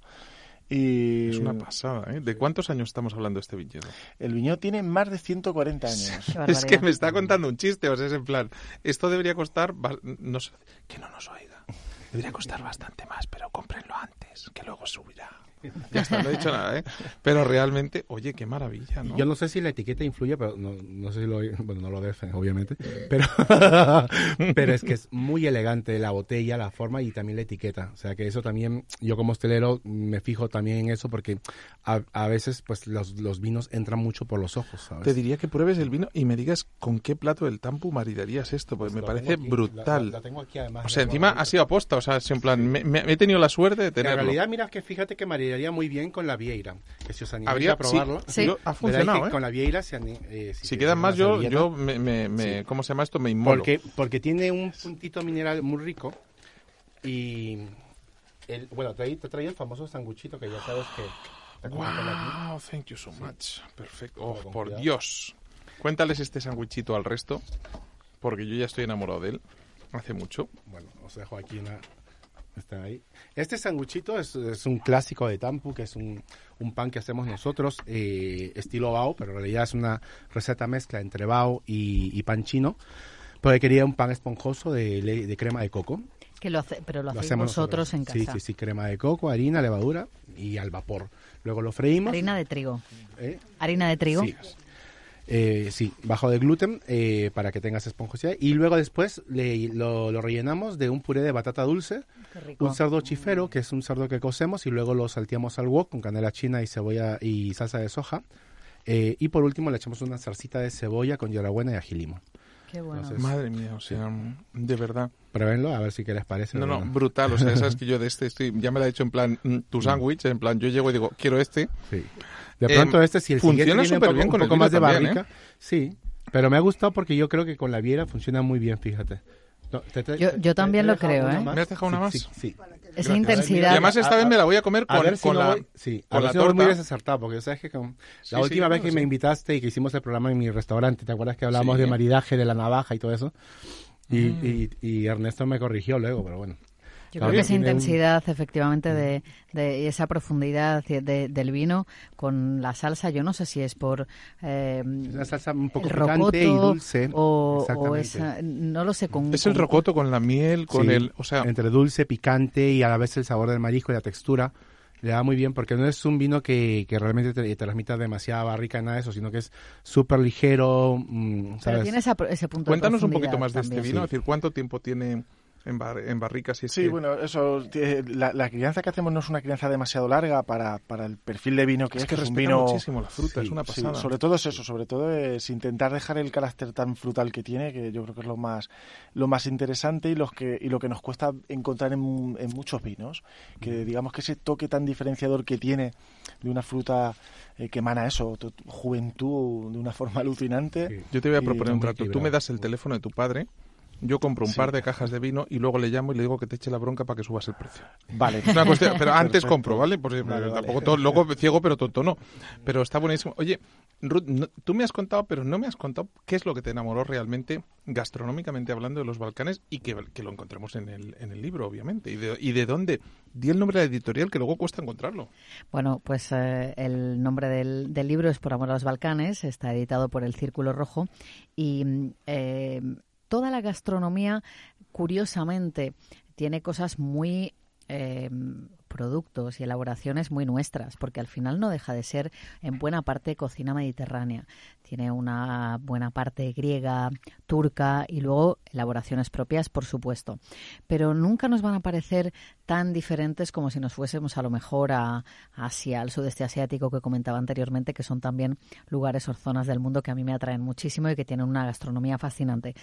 Y Es una pasada, ¿eh? ¿De cuántos años estamos hablando de este viñedo? el viñedo tiene más de 140 años. (laughs) Es que me está contando un chiste, o sea, es en plan, esto debería costar, no sé, que no nos oiga. Debería costar bastante más, pero cómprenlo antes, que luego subirá. (laughs) Ya está, no he dicho nada, ¿eh? Pero realmente, oye, qué maravilla, ¿no? Yo no sé si la etiqueta influye, pero no, no sé si lo... Bueno, no lo debe, obviamente. Pero, (laughs) pero es que es muy elegante la botella, la forma y también la etiqueta. O sea que eso también, yo como hostelero me fijo también en eso porque a, a veces pues los, los vinos entran mucho por los ojos, ¿sabes? Te diría que pruebes el vino y me digas con qué plato del tampu maridarías esto, porque me Lo parece aquí, brutal. la- la tengo aquí además o sea, encima ha sido aposta, o sea, es en plan, me, me- he tenido la suerte de Que En tenerlo. realidad, mira que fíjate que maridaría muy bien con la vieira. Que si os animáis Habría, a probarlo, sí, Sí. yo- ha funcionado, que ¿eh? con la vieira se ani- eh, Si se- quedan más, yo, servilleta. yo me, me, me- ¿cómo se llama esto? Me inmolo. Porque, porque tiene un puntito mineral muy rico y el, bueno, te, te traía el famoso sanguchito que ya sabes que. Wow, thank you so much. Perfecto. Oh, por cuidado. Dios. Cuéntales este sándwichito al resto, porque yo ya estoy enamorado de él. Hace mucho. Bueno, os dejo aquí una. Está ahí. Este sanguchito es, es un clásico de Tampu, que es un, un pan que hacemos nosotros, eh, estilo bao, pero en realidad es una receta mezcla entre bao y, y pan chino. Porque quería un pan esponjoso de, de crema de coco. Que lo hace, pero lo, Lo hacemos vosotros en nosotros. casa. Sí, sí, sí, crema de coco, harina, levadura y al vapor. Luego lo freímos. Harina de trigo. ¿eh? Harina de trigo. Sí. Eh, sí, bajo de gluten eh, para que tengas esponjosidad. Y luego después le, lo, lo rellenamos de un puré de batata dulce, un cerdo chifero, que es un cerdo que cocemos, y luego lo salteamos al wok con canela china y cebolla y salsa de soja. Eh, y por último le echamos una zarcita de cebolla con hierbabuena y ají limón. Qué bueno. Entonces, Madre mía, o sea, de verdad. Pruébenlo, a ver si qué les parece. No, no, Bueno, brutal. O sea, (laughs) sabes que yo de este estoy, ya me lo he hecho en plan mm, tu sándwich, en plan yo llego y digo, quiero este. sí. De pronto Eh, este, si el funciona un súper poco, bien un con el poco más de también, ¿eh? barrica, sí. Pero me ha gustado porque yo creo que con la viera funciona muy bien, fíjate. No, te- te- Yo- yo también lo creo, ¿eh? más. ¿Me has dejado una Sí, más? Sí. sí. Esa Y intensidad. además esta A- vez me la voy a comer A con, ver si con no la... voy, sí, a con ver la si no voy muy torta. desacertado, porque sabes que con- Sí, la sí, última vez no, que sí. me invitaste y que hicimos el programa en mi restaurante, ¿te acuerdas que hablamos Sí. de maridaje, de la navaja y todo eso? Y, Mm. y, y Ernesto me corrigió luego, pero bueno. Yo Claro, creo que esa un- intensidad, efectivamente, de, esa profundidad de- del vino con la salsa, yo no sé si es por eh, Es una salsa un poco picante y dulce. o, esa, no lo sé, con... Es el rocoto con la miel, con Sí, el... O sea, entre dulce, picante y a la vez el sabor del marisco y la textura. Le da muy bien porque no es un vino que, que realmente te, te transmita demasiada barrica nada de eso, sino que es súper ligero, mm, Pero ¿sabes? tiene esa- ese punto cuéntanos de un poquito más de este vino. Es decir, ¿cuánto tiempo tiene en, bar- en barricas? Si es Sí, que- bueno, eso, eh, la, la crianza que hacemos no es una crianza demasiado larga para, para el perfil de vino que es, es que que es un respeta vino... muchísimo la fruta, es una Sí, pasada. sobre todo es eso, sobre todo es intentar dejar el carácter tan frutal que tiene, que yo creo que es lo más, lo más interesante y, los que, y lo que nos cuesta encontrar en, en muchos vinos, que digamos que ese toque tan diferenciador que tiene de una fruta eh, que emana eso, tu- tu juventud de una forma (laughs) alucinante. Sí. Yo te voy a proponer un trato. Tú me das el teléfono de tu padre, yo compro un Sí. par de cajas de vino y luego le llamo y le digo que te eche la bronca para que subas el precio. Vale. Es una cuestión, pero (laughs) antes Perfecto. compro, ¿vale? Pues, Vale, tampoco vale. todo, loco, ciego, pero tonto no. Pero está buenísimo. Oye, Ruth, no- tú me has contado, pero no me has contado qué es lo que te enamoró realmente, gastronómicamente hablando, de los Balcanes y que, que lo encontremos en el, en el libro, obviamente. Y de, y de dónde. Di el nombre de la editorial que luego cuesta encontrarlo. Bueno, pues eh, el nombre del, del libro es Por amor a los Balcanes, está editado por el Círculo Rojo y mm, eh, toda la gastronomía, curiosamente, tiene cosas muy... eh, productos y elaboraciones muy nuestras, porque al final no deja de ser en buena parte cocina mediterránea. Tiene una buena parte griega, turca y luego elaboraciones propias, por supuesto. Pero nunca nos van a parecer tan diferentes como si nos fuésemos a lo mejor a Asia, al sudeste asiático que comentaba anteriormente, que son también lugares o zonas del mundo que a mí me atraen muchísimo y que tienen una gastronomía fascinante.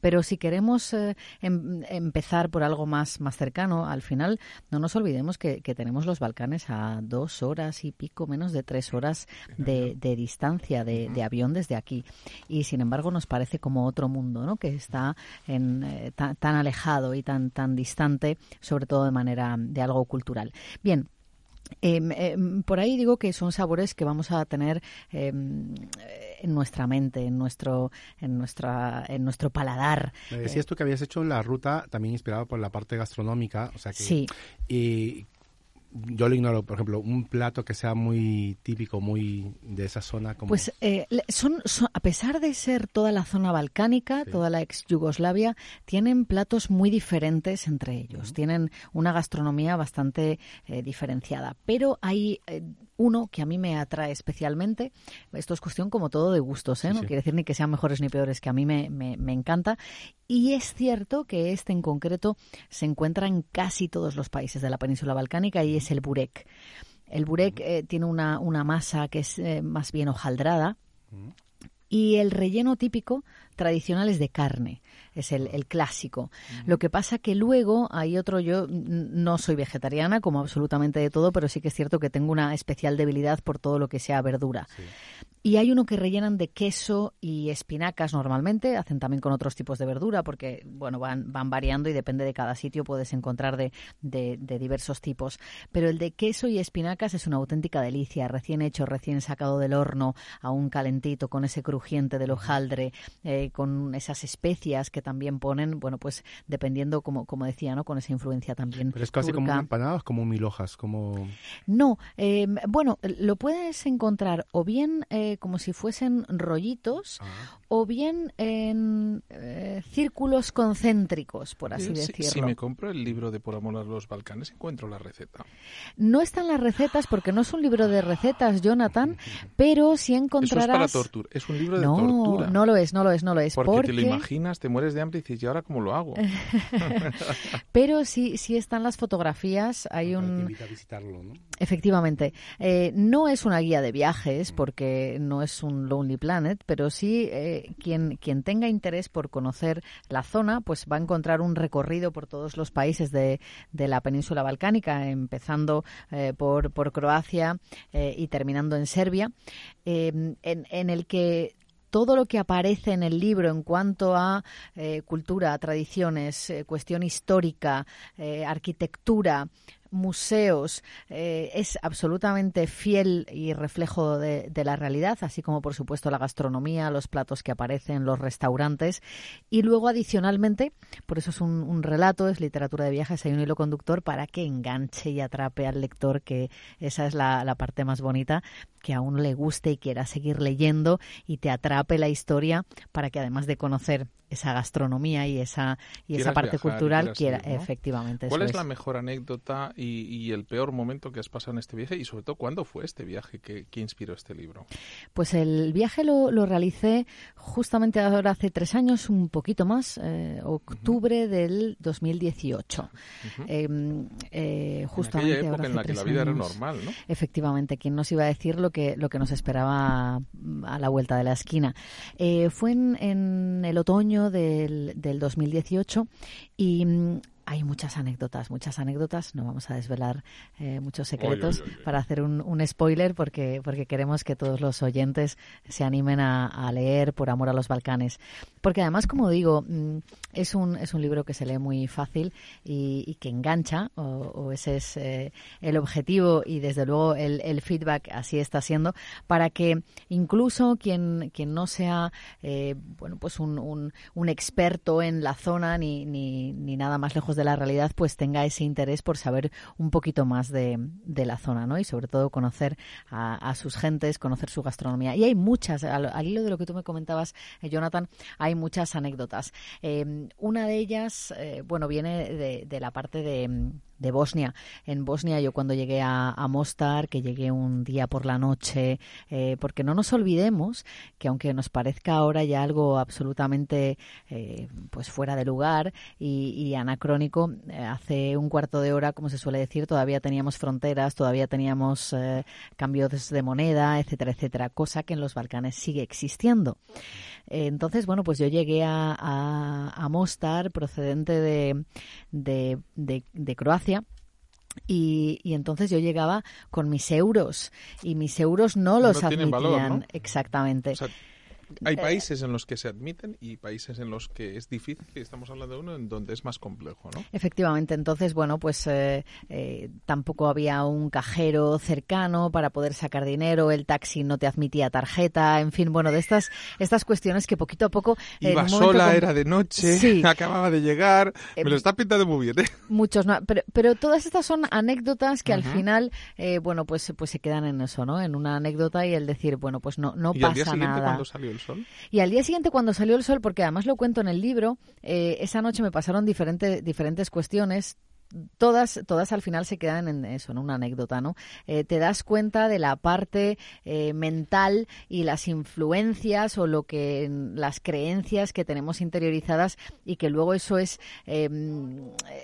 Pero si queremos eh, em- empezar por algo más, más cercano, al final no nos olvidemos que, que tenemos los Balcanes a dos horas y pico, menos de tres horas de, de distancia de, de avión desde aquí. Y sin embargo nos parece como otro mundo, ¿no? Que está en, eh, tan, tan alejado y tan, tan distante, sobre todo de manera de algo cultural. Bien, Em, em, por ahí digo que son sabores que vamos a tener em, en nuestra mente, en nuestro, en nuestra, en nuestro paladar. Me decías tú que habías hecho la ruta también inspirado por la parte gastronómica, o sea que Sí. y yo lo ignoro, por ejemplo, un plato que sea muy típico, muy de esa zona como Pues eh, son, son- a pesar de ser toda la zona balcánica, Sí. toda la ex Yugoslavia, tienen platos muy diferentes entre ellos. Tienen una gastronomía bastante eh, diferenciada. Pero hay eh, uno que a mí me atrae especialmente. Esto es cuestión como todo de gustos, ¿eh? Sí, no sí. quiere decir ni que sean mejores ni peores, que a mí me, me- me encanta. Y es cierto que este en concreto se encuentra en casi todos los países de la península balcánica y es el burek. El burek eh, tiene una, una masa que es eh, más bien hojaldrada y el relleno típico tradicional es de carne, es el, el clásico. Lo que pasa que luego hay otro, yo no soy vegetariana como absolutamente de todo, pero sí que es cierto que tengo una especial debilidad por todo lo que sea verdura. Y hay uno que rellenan de queso y espinacas normalmente, hacen también con otros tipos de verdura porque, bueno, van, van variando y depende de cada sitio puedes encontrar de, de- de diversos tipos. Pero el de queso y espinacas es una auténtica delicia, recién hecho, recién sacado del horno, aún calentito, con ese crujiente del hojaldre, eh, con esas especias que también ponen, bueno, pues dependiendo, como, como decía, ¿no? Con esa influencia también pero es casi como turca. es como mil hojas, como No, eh, bueno, lo puedes encontrar o bien eh, como si fuesen rollitos Ah. O bien en eh, círculos concéntricos, por así Sí, decirlo. Si me compro el libro de Por amor a los Balcanes, encuentro la receta. No están las recetas porque no es un libro de recetas, Jonathan, pero sí Eso es para encontrarás... tortura. Es un libro de no, tortura. no lo es, no lo es, no lo es. porque, te lo imaginas, te mueres de hambre y dices, ¿y ahora cómo lo hago? (laughs) Pero sí, sí están las fotografías. Hay Te un, invita a visitarlo, ¿no? Efectivamente. Eh, no es una guía de viajes porque no es un Lonely Planet, pero sí eh, quien, quien tenga interés por conocer la zona, pues va a encontrar un recorrido por todos los países de, de la península balcánica, empezando eh, por, por Croacia eh, y terminando en Serbia, eh, en, en el que todo lo que aparece en el libro en cuanto a eh, cultura, tradiciones, cuestión histórica, arquitectura, museos, eh, es absolutamente fiel y reflejo de, la realidad, así como por supuesto la gastronomía, los platos que aparecen, los restaurantes. Y luego adicionalmente, por eso es un, relato, es literatura de viajes, hay un hilo conductor para que enganche y atrape al lector, que esa es la, parte más bonita, que a uno le guste y quiera seguir leyendo y te atrape la historia para que además de conocer esa gastronomía y esa y esa parte viajar, cultural quiera ir, ¿no? efectivamente ¿Cuál es, es, la mejor anécdota y, y, el peor momento que has pasado en este viaje y sobre todo cuándo fue este viaje que, que inspiró este libro? Pues el viaje lo, lo, realicé justamente ahora hace tres años, un poquito más, eh, octubre uh -huh. del 2018. Uh -huh. eh, eh, justamente en época ahora en la que la vida años, era normal, ¿no? Efectivamente, ¿quién nos iba a decir lo que lo que nos esperaba a la vuelta de la esquina? Eh, fue en, en el otoño del, del 2018 y mm, hay muchas anécdotas, muchas anécdotas. No vamos a desvelar eh, muchos secretos para hacer un, un, spoiler porque, porque queremos que todos los oyentes se animen a, a, leer por amor a los Balcanes. Porque además, como digo, mm, es un, es un libro que se lee muy fácil y, y que engancha, o, o ese es eh, el objetivo y desde luego el, el, feedback así está siendo, para que incluso quien, quien no sea eh, bueno pues un, un, un, experto en la zona ni, ni, ni nada más lejos de la realidad, pues tenga ese interés por saber un poquito más de, de la zona, ¿no? Y sobre todo conocer a, a, sus gentes, conocer su gastronomía. Y hay muchas, al, hilo de lo que tú me comentabas, eh, Jonathan, hay muchas anécdotas. Eh, una de ellas, eh, bueno, viene de, de la parte de de Bosnia. En Bosnia yo cuando llegué a, a Mostar, que llegué un día por la noche, eh, porque no nos olvidemos que aunque nos parezca ahora ya algo absolutamente eh, pues fuera de lugar y, anacrónico, eh, hace un cuarto de hora, como se suele decir, todavía teníamos fronteras, todavía teníamos cambios de moneda, etcétera, etcétera, cosa que en los Balcanes sigue existiendo. Entonces, bueno, pues yo llegué a, a, a Mostar procedente de, de, de, de Croacia y, y, entonces yo llegaba con mis euros y mis euros no los no admitían valor, ¿no? exactamente. O sea, hay países en los que se admiten y países en los que es difícil, y estamos hablando de uno en donde es más complejo, ¿no? Efectivamente, entonces, bueno, pues eh, eh, tampoco había un cajero cercano para poder sacar dinero, el taxi no te admitía tarjeta, en fin, bueno, de estas estas cuestiones que poquito a poco... Iba sola, con... era de noche, sí. (laughs) acababa de llegar, me lo está pintando muy bien, ¿eh? Muchos, no, pero, pero todas estas son anécdotas que uh -huh. al final, eh, bueno, pues, pues se quedan en eso, ¿no? En una anécdota y el decir, bueno, pues no, no ¿Y pasa al día siguiente, nada. cuando salió el Y al día siguiente, cuando salió el sol, porque además lo cuento en el libro, eh, esa noche me pasaron diferente, diferentes cuestiones todas, todas al final se quedan en eso, en una anécdota, ¿no? Eh, te das cuenta de la parte eh, mental y las influencias o lo que las creencias que tenemos interiorizadas y que luego eso es eh,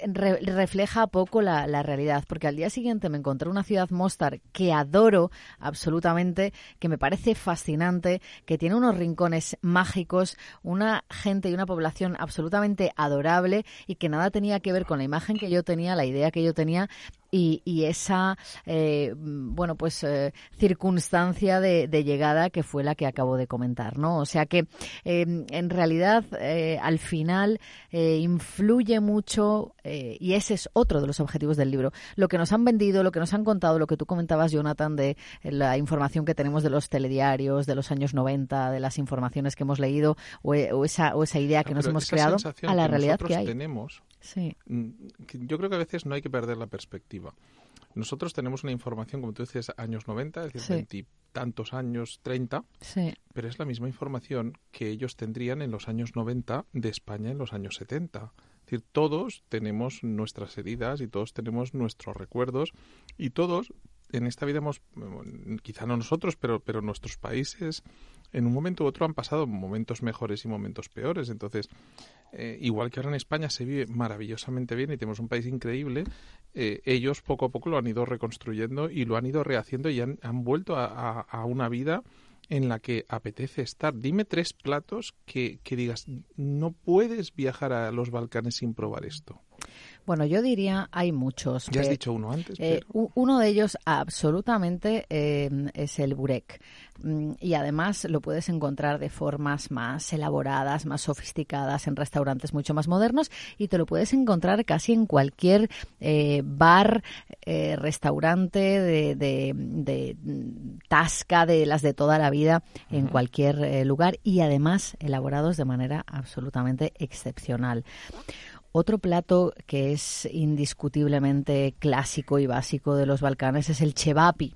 re, refleja poco la, la, realidad, porque al día siguiente me encontré una ciudad Mostar que adoro absolutamente, que me parece fascinante, que tiene unos rincones mágicos, una gente y una población absolutamente adorable y que nada tenía que ver con la imagen que yo tenía la idea que yo tenía y, y esa, eh, bueno, pues eh, circunstancia de, de, llegada que fue la que acabo de comentar, ¿no? O sea que eh, en realidad eh, al final eh, influye mucho y ese es otro de los objetivos del libro. Lo que nos han vendido, lo que nos han contado, lo que tú comentabas, Jonathan, de la información que tenemos de los telediarios de los años 90, de las informaciones que hemos leído o, o esa, o esa idea que no, nos hemos creado a la que realidad que hay. tenemos Sí. Yo creo que a veces no hay que perder la perspectiva. Nosotros tenemos una información, como tú dices, años 90, es decir, Sí. veintitantos años, 30, Sí. pero es la misma información que ellos tendrían en los años 90 de España en los años 70. Es decir, todos tenemos nuestras heridas y todos tenemos nuestros recuerdos y todos en esta vida hemos, mm, quizá no nosotros, pero, pero nuestros países en un momento u otro han pasado momentos mejores y momentos peores. Entonces, eh, igual que ahora en España se vive maravillosamente bien y tenemos un país increíble, eh, ellos poco a poco lo han ido reconstruyendo y lo han ido rehaciendo y han, han vuelto a, a- una vida en la que apetece estar. Dime tres platos que, que digas, no puedes viajar a los Balcanes sin probar esto. Bueno, yo diría hay muchos. Ya has Pe- dicho uno antes, Eh, pero... uno de ellos absolutamente eh, es el burek. Mm, Y además lo puedes encontrar de formas más elaboradas, más sofisticadas en restaurantes mucho más modernos y te lo puedes encontrar casi en cualquier eh, bar, eh, restaurante de, de- de, mm, tasca de las de toda la vida en cualquier eh, lugar y además elaborados de manera absolutamente excepcional. Otro plato que es indiscutiblemente clásico y básico de los Balcanes es el chevapi.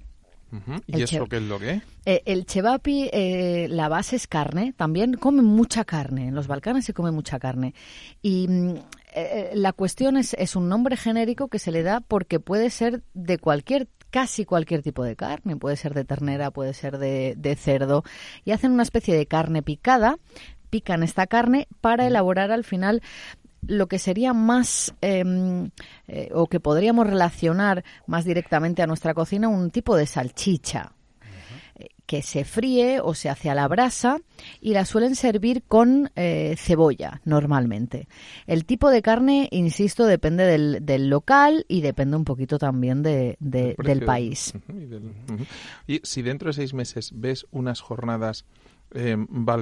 Ujú, el ¿Y eso qué es lo que? Eh, el chevapi, eh, la base es carne, también comen mucha carne, en los Balcanes se come mucha carne. Y mm, eh, la cuestión es, es un nombre genérico que se le da porque puede ser de cualquier casi cualquier tipo de carne, puede ser de ternera, puede ser de, de cerdo, y hacen una especie de carne picada, pican esta carne para elaborar al final lo que sería más em, eh, o que podríamos relacionar más directamente a nuestra cocina un tipo de salchicha eh, que se fríe o se hace a la brasa y la suelen servir con eh, cebolla normalmente. El tipo de carne, insisto, depende del, del local y depende un poquito también de, del país. Del-. Y si dentro de seis meses ves unas jornadas eh,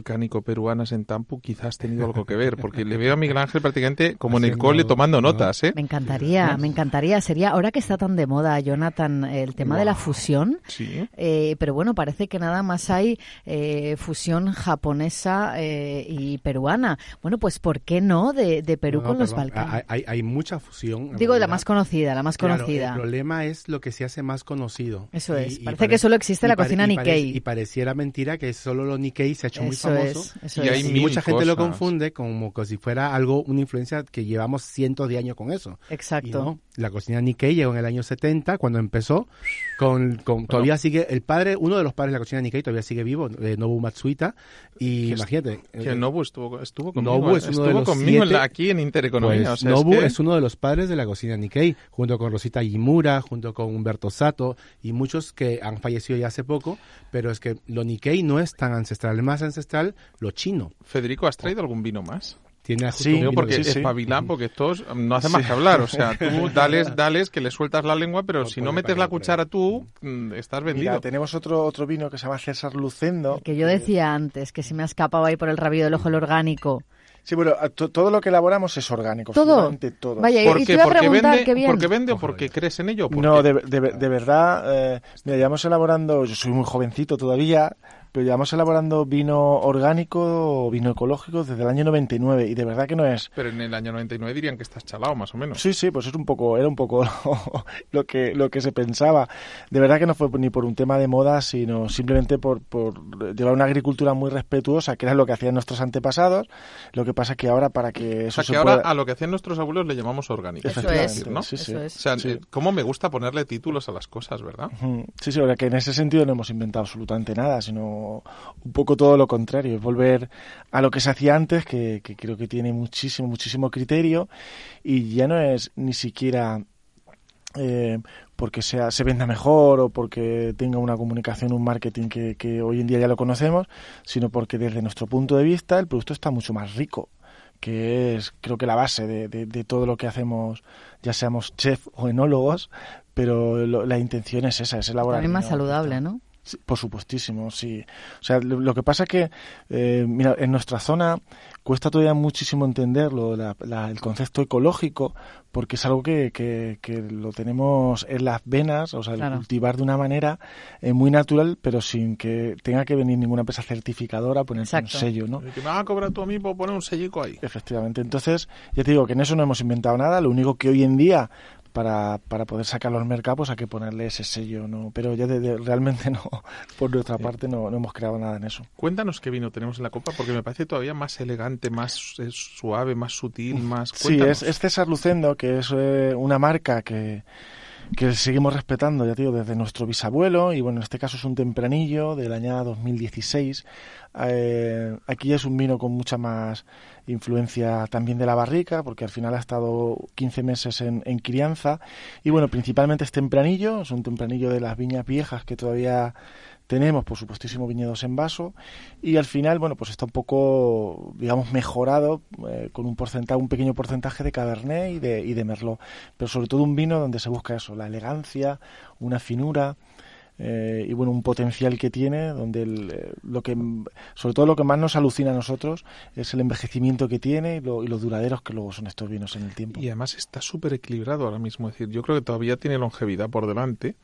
balcánico-peruanas en Tampu, quizás tenido algo que ver, porque le veo a Miguel Ángel prácticamente como en el cole tomando no. notas, ¿eh? Me encantaría, me encantaría. Sería, ahora que está tan de moda, Jonathan, el tema de la fusión. Sí. Eh, pero bueno, parece que nada más hay eh, fusión japonesa eh, y peruana. Bueno, pues ¿por qué no de, de Perú No, no, con los Balcanes? Hay, hay- hay mucha fusión. Digo, la más conocida, la más Claro, conocida. el problema es lo que se hace más conocido. Eso es. Parece pare- que solo existe la cocina Nikkei. Y pareciera mentira que solo lo Nikkei se ha hecho muy famoso. es, eso Y es. hay Y mil mucha gente lo confunde como que si fuera algo, una influencia que llevamos cientos de años con eso. Y Exacto. no, la cocina Nikkei llegó en el año 70 cuando empezó con, con todavía sigue el padre, uno de los padres de la cocina Nikkei todavía sigue vivo, eh, Nobu Matsuita y imagínate. Que eh, Nobu estuvo, estuvo conmigo, Nobu es uno estuvo de los conmigo siete- aquí en Intereconomía. Pues o sea, Nobu es, es, uno de los padres de la cocina Nikkei, junto con Rosita Yimura, junto con Humberto Sato y muchos que han fallecido ya hace poco, pero es que lo Nikkei no es tan ancestral, es más ancestral lo chino. Federico, ¿has traído algún vino más? Tiene justo Sí, Digo porque sí, sí. espabilan, porque estos no hacen más que hablar. O sea, (laughs) tú dales, dales que le sueltas la lengua, pero No si no metes la cuchara tú, mm, estás vendido. Mira, tenemos otro, otro vino que se llama César Lucendo. El que yo decía antes, que se me ha escapado ahí por el rabillo del ojo el orgánico. Sí, bueno, todo lo que elaboramos es orgánico. ¿Todo? todo. Vaya, ¿Por y te qué? iba a ¿Porque vende, qué bien. porque vende o porque crees en ello? ¿O No, de, de- de verdad, eh, mira, llevamos elaborando, yo soy muy jovencito todavía, pero llevamos elaborando vino orgánico o vino ecológico desde el año 99 y de verdad que no es... Pero en el año 99 dirían que estás chalado, más o menos. Sí, sí, pues es un poco, era un poco (laughs) lo que, lo que se pensaba. De verdad que no fue ni por un tema de moda, sino simplemente por, por llevar una agricultura muy respetuosa, que era lo que hacían nuestros antepasados. Lo que pasa que ahora para que O eso sea, se que ahora pueda... a lo que hacían nuestros abuelos le llamamos orgánico. Eso es, decir, ¿no? sí, sí. Eso es. O sea, Sí. eh, cómo me gusta ponerle títulos a las cosas, ¿verdad? Sí, sí, ahora que en ese sentido no hemos inventado absolutamente nada, sino un poco todo lo contrario, es volver a lo que se hacía antes, que, que creo que tiene muchísimo, muchísimo criterio y ya no es ni siquiera eh, porque sea, se venda mejor o porque tenga una comunicación, un marketing que, que hoy en día ya lo conocemos, sino porque desde nuestro punto de vista el producto está mucho más rico que es creo que la base de, de- de todo lo que hacemos, ya seamos chef o enólogos, pero lo- la intención es esa, es elaborar. También más saludable. ¿no? Sí, por supuestísimo, sí. O sea, lo, lo que pasa es que, eh, mira, en nuestra zona cuesta todavía muchísimo entenderlo, la- la- el concepto ecológico, porque es algo que, que, que lo tenemos en las venas, o sea, el Claro. cultivar de una manera eh, muy natural, pero sin que tenga que venir ninguna empresa certificadora a ponerse un sello, ¿no? Y Que me vas a cobrar tú a mí por poner un sellico ahí. Efectivamente. Entonces, ya te digo que en eso no hemos inventado nada. Lo único que hoy en día, para, para poder sacarlo al mercado, pues hay que ponerle ese sello, ¿no? Pero ya de, de- realmente (laughs) no, por nuestra parte no, no hemos creado nada en eso. Cuéntanos qué vino tenemos en la copa, porque me parece todavía más elegante, más eh, suave, más sutil, más... Sí, Cuéntanos. es, es César Lucendo, que es eh, una marca que, que seguimos respetando, ya digo, desde nuestro bisabuelo, y bueno, en este caso es un tempranillo del año 2016. Eh, aquí es un vino con mucha más influencia también de la barrica, porque al final ha estado 15 meses en crianza, y bueno, principalmente es tempranillo, es un tempranillo de las viñas viejas que todavía tenemos, por supuestísimo, viñedos en vaso y al final, bueno, pues está un poco, digamos, mejorado eh, con un porcentaje, un pequeño porcentaje de Cabernet y de, y de Merlot, pero sobre todo un vino donde se busca eso, la elegancia, una finura eh, y bueno, un potencial que tiene, donde el, eh, lo que, sobre todo lo que más nos alucina a nosotros es el envejecimiento que tiene y, lo, y los duraderos que luego son estos vinos en el tiempo. Y además está súper equilibrado ahora mismo. Es decir, yo creo que todavía tiene longevidad por delante,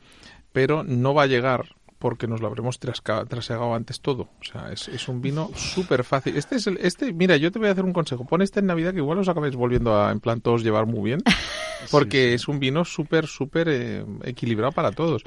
pero no va a llegar porque nos lo habremos trasca- trasegado antes todo. O sea, es, es un vino súper fácil. Este es el, este, mira, yo te voy a hacer un consejo. Pon este en Navidad que igual os acabáis volviendo a, en plan, todos llevar muy bien. (laughs) Porque es un vino súper, súper eh, equilibrado para todos.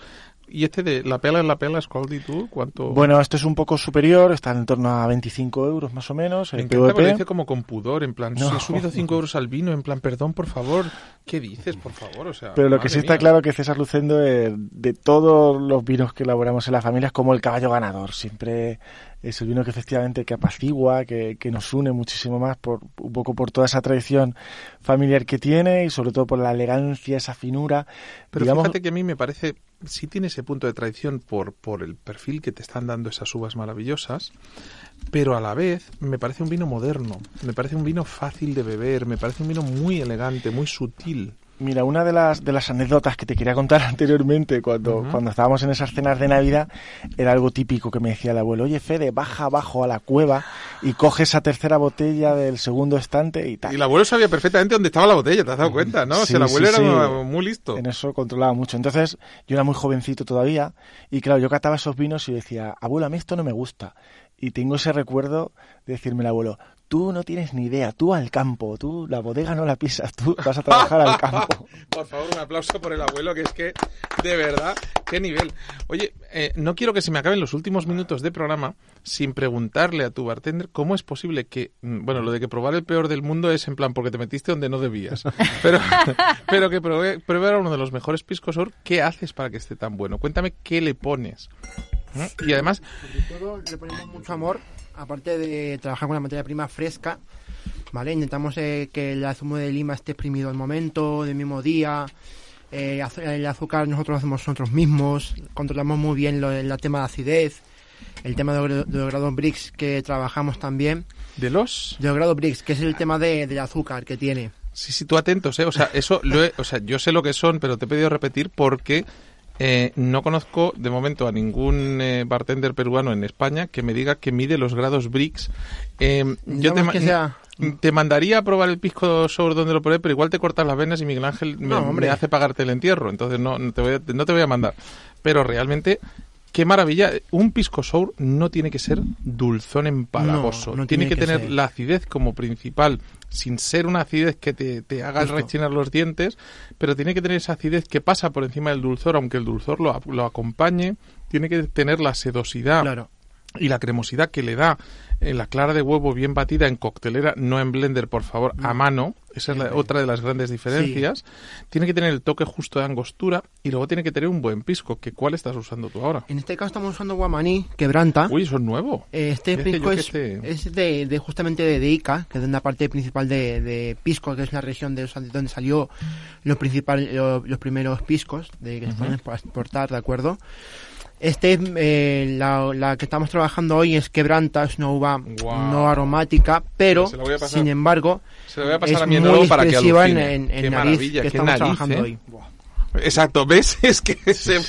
Y este de la pela en la pela, Scaldi, tú, ¿cuánto? Bueno, este es un poco superior, está en torno a 25 euros más o menos. Me el encanta lo PVP. dice como con pudor, en plan, No. si he subido 5 euros al vino, en plan, perdón, por favor. ¿Qué dices, por favor? O sea, Pero lo que sí está claro que César Lucendo, eh, de todos los vinos que elaboramos en la familia, es como el caballo ganador. Siempre es el vino que efectivamente que apacigua, que, que nos une muchísimo más, por un poco por toda esa tradición familiar que tiene y sobre todo por la elegancia, esa finura. Pero Digamos, fíjate que a mí me parece, sí tiene ese punto de tradición por, por el perfil que te están dando esas uvas maravillosas, pero a la vez me parece un vino moderno, me parece un vino fácil de beber, me parece un vino muy elegante, muy sutil. Mira, una de las, de las anécdotas que te quería contar (laughs) anteriormente, cuando, cuando estábamos en esas cenas de Navidad, era algo típico que me decía el abuelo, oye Fede, baja abajo a la cueva y coge esa tercera botella del segundo estante y tal. Y el abuelo sabía perfectamente dónde estaba la botella, ¿te has dado cuenta? ¿no? o Sí, sea, el abuelo sí, era sí. muy listo. En eso controlaba mucho. Entonces, yo era muy jovencito todavía y claro, yo cataba esos vinos y decía, abuelo, a mí esto no me gusta. Y tengo ese recuerdo de decirme el abuelo, tú no tienes ni idea, tú al campo, tú la bodega no la pisas, tú vas a trabajar al campo. (laughs) Por favor, un aplauso por el abuelo, que es que, de verdad, qué nivel. Oye, eh, no quiero que se me acaben los últimos minutos de programa sin preguntarle a tu bartender cómo es posible que, mm, bueno, lo de que probar el peor del mundo es en plan porque te metiste donde no debías, (laughs) pero, (laughs) pero que ahora uno de los mejores piscos Sour, ¿qué haces para que esté tan bueno? Cuéntame qué le pones. ¿Eh? Y además, Sobre todo le ponemos mucho amor, aparte de trabajar con la materia prima fresca, ¿vale? Intentamos eh, que el zumo de lima esté exprimido al momento, del mismo día. eh, el azúcar nosotros lo hacemos nosotros mismos, controlamos muy bien lo, el tema de acidez, el tema de, los- de los grados Brix que trabajamos también, de los... de los grados Brix, que es el tema de, del azúcar que tiene. Sí, sí, tú atentos, ¿eh? O sea, eso lo he- o sea, yo sé lo que son, pero te he pedido repetir porque eh, no conozco de momento a ningún eh, bartender peruano en España que me diga que mide los grados Brix. Eh, yo te, que sea- te mandaría a probar el pisco sour donde lo probé, pero igual te cortas las venas y Miguel Ángel me, No, hombre. me hace pagarte el entierro, entonces no, no te voy a, no te voy a mandar. Pero realmente... Qué maravilla. Un pisco sour no tiene que ser dulzón empalagoso. No, no tiene, tiene que, que tener ser. la acidez como principal, sin ser una acidez que te, te haga Justo. rechinar los dientes, pero tiene que tener esa acidez que pasa por encima del dulzor, aunque el dulzor lo, lo acompañe, tiene que tener la sedosidad Claro. y la cremosidad que le da en la clara de huevo bien batida en coctelera, no en blender, por favor, a mano. Esa es la- otra de las grandes diferencias. Tiene que tener el toque justo de angostura y luego tiene que tener un buen pisco. que ¿Cuál estás usando tú ahora? En este caso estamos usando guamaní, quebranta. Uy, eso es nuevo. Este Es que pisco es, es de, de justamente de, de Ica, que es una parte principal de, de Pisco, que es la región de donde salió los principales lo- los primeros piscos de que se pueden exportar, ¿de acuerdo? Este, eh, la, la que estamos trabajando hoy es quebranta, es una uva no aromática, pero a pasar. sin embargo Se lo voy a pasar es a mi muy para que expresiva en, alucine. en, nariz que estamos nariz, trabajando ¿eh? hoy. Exacto, ¿ves? (laughs) Es que se...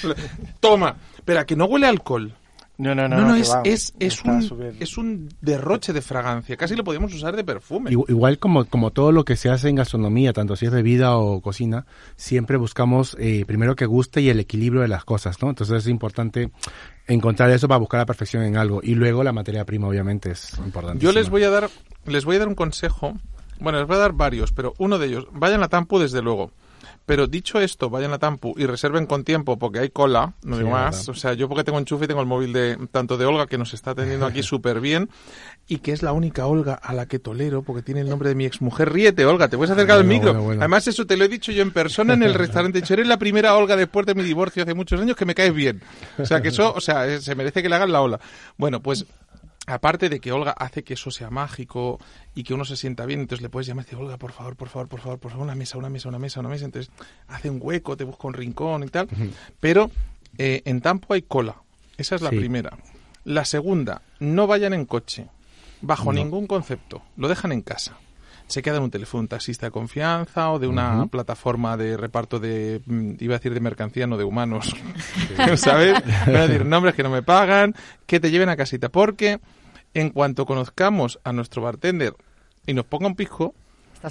Toma. Espera, que no huele a alcohol. No, no, no, No, no, es, va, es, es, un, es un derroche de fragancia. Casi lo podemos usar de perfume. Igu- Igual como, como todo lo que se hace en gastronomía, tanto si es bebida o cocina, siempre buscamos eh, primero que guste y el equilibrio de las cosas, ¿no? Entonces es importante encontrar eso para buscar la perfección en algo. Y luego la materia prima, obviamente, es importante. Yo les voy a dar, les voy a dar un consejo. Bueno, les voy a dar varios, pero uno de ellos, vayan a Tampu desde luego. Pero dicho esto, vayan a Tampu y reserven con tiempo porque hay cola, no Sí, digo más. verdad. O sea, yo porque tengo enchufe y tengo el móvil de tanto de Olga que nos está atendiendo aquí (laughs) súper bien y que es la única Olga a la que tolero porque tiene el nombre de mi exmujer. Ríete, Olga, te puedes acercar al Bueno, micro. bueno, bueno. Además, eso te lo he dicho yo en persona en el restaurante. (laughs) Dicho, eres la primera Olga después de mi divorcio hace muchos años que me caes bien. O sea, que eso, o sea, eh, se merece que le hagan la ola. Bueno, pues aparte de que Olga hace que eso sea mágico y que uno se sienta bien, entonces le puedes llamar y decir, Olga, por favor, por favor, por favor, por favor, una mesa, una mesa, una mesa, una mesa. Entonces hace un hueco, te busca un rincón y tal. Pero eh, en Tampo hay cola. Esa es la Sí. primera. La segunda, no vayan en coche, bajo ningún concepto. Lo dejan en casa. Se queda en un teléfono, un taxista de confianza o de una plataforma de reparto de, mm, iba a decir de mercancía, no de humanos, (laughs) (laughs) ¿sabes? Voy a decir (laughs) nombres que no me pagan, que te lleven a casita. Porque en cuanto conozcamos a nuestro bartender y nos ponga un pisco,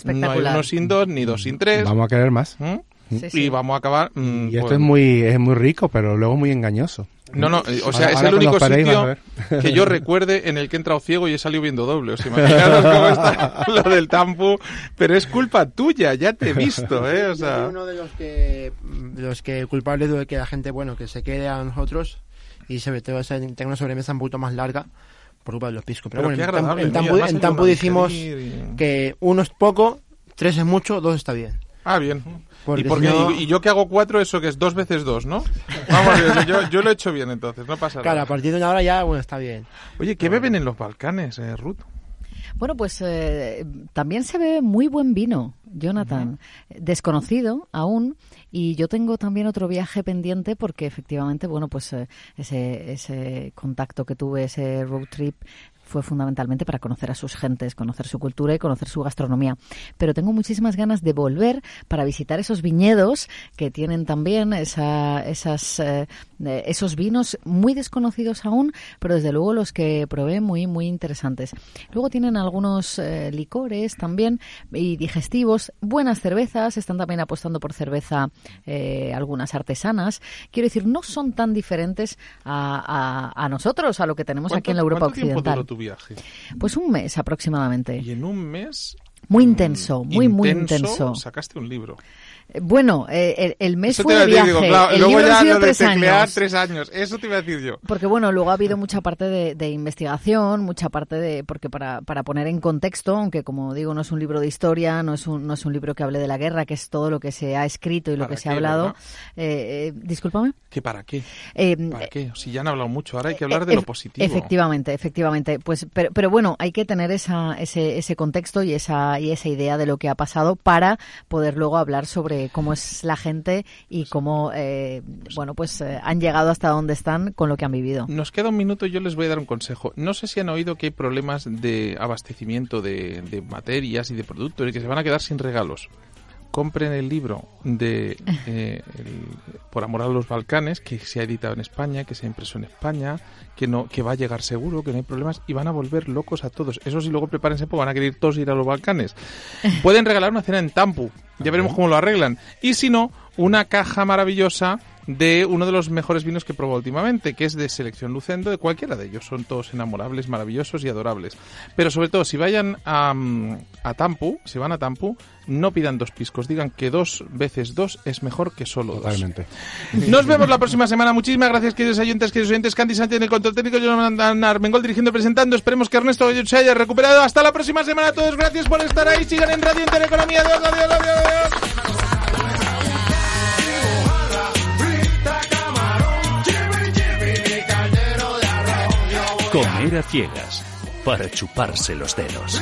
no hay uno sin dos ni dos sin tres. Vamos a querer más. ¿Mm? Sí, sí. Y vamos a acabar. mm, Y esto pues- es muy, es muy rico, pero luego muy engañoso. No, no, eh, o sea, Ahora- es el único sitio que yo recuerde en el que he entrado ciego y he salido viendo doble. Os imaginaros cómo está (laughs) lo del tampu. Pero es culpa tuya, ya te he visto, (laughs) ¿eh? O Yo sea, uno de los que de los que culpable de que la gente bueno que se quede a nosotros y sobre todo se- tenga una sobremesa un poquito más larga por culpa de los piscos pero, bueno en Tampu- agradable, en Tampu, digerir y- que uno es poco tres es mucho dos está bien Ah, bien. Porque ¿Y, por qué? si no- y, y yo que hago cuatro, eso que es dos veces dos, ¿no? Vamos, yo, yo, yo lo he hecho bien entonces, no pasa claro a nada. partir de una hora ya bueno está bien Oye, ¿qué beben en los Balcanes, eh, Ruth? Bueno, pues eh, también se ve muy buen vino, Jonathan. Desconocido aún. Y yo tengo también otro viaje pendiente porque efectivamente, bueno, pues eh, ese, ese contacto que tuve, ese road trip, fue fundamentalmente para conocer a sus gentes, conocer su cultura y conocer su gastronomía. Pero tengo muchísimas ganas de volver para visitar esos viñedos que tienen también esa, esas, eh, eh, esos vinos muy desconocidos aún, pero desde luego los que probé muy, muy interesantes. Luego tienen algunos eh, licores también y digestivos, buenas cervezas, están también apostando por cerveza eh, algunas artesanas. Quiero decir, no son tan diferentes a, a- a nosotros, a lo que tenemos aquí en la Europa Occidental. Viaje? Pues un mes aproximadamente. Y en un mes... Muy mm, intenso, muy, muy intenso. Sacaste un libro. Eh, Bueno, eh, el, el mes Eso fue de viaje. digo, claro, el luego libro ya han sido lo tres años. tres años. Eso te iba a decir yo. Porque bueno, luego ha habido mucha parte de, de investigación, mucha parte de, porque para, para poner en contexto, aunque como digo, no es un libro de historia, no es un, no es un libro que hable de la guerra, que es todo lo que se ha escrito y lo ¿Para que se ha hablado. Eh, eh, discúlpame. ¿Qué para qué? Eh, ¿Para qué? Si ya han hablado mucho, ahora hay que hablar Eh, de lo positivo. Efectivamente, efectivamente. Pues, pero, pero bueno, hay que tener esa, ese, ese contexto y esa, y esa idea de lo que ha pasado para poder luego hablar sobre cómo es la gente y cómo, eh, bueno, pues eh, han llegado hasta donde están con lo que han vivido. Nos queda un minuto y yo les voy a dar un consejo. No sé si han oído que hay problemas de abastecimiento de, de materias y de productos y que se van a quedar sin regalos. Compren el libro de eh, el- Por amor a los Balcanes, que se ha editado en España, que se ha impreso en España, que no que va a llegar seguro, que no hay problemas y van a volver locos a todos. Eso sí, luego prepárense porque van a querer todos ir a los Balcanes. (laughs) Pueden regalar una cena en Tampu, ya veremos cómo lo arreglan. Y si no, una caja maravillosa de uno de los mejores vinos que he probado últimamente, que es de selección Lucendo, de cualquiera de ellos. Son todos enamorables, maravillosos y adorables. Pero sobre todo, si vayan a, a Tampu, si van a Tampu, no pidan dos piscos, digan que dos veces dos es mejor que solo dos. Totalmente. Nos vemos la próxima semana. Muchísimas gracias, queridos oyentes, queridos oyentes. Candy Sánchez en el control técnico, Jonathan Armengol dirigiendo y presentando. Esperemos que Ernesto se haya recuperado. Hasta la próxima semana a todos. Gracias por estar ahí. Sigan en Radio Intereconomía. Adiós, adiós, adiós, adiós. Comer a ciegas para chuparse los dedos.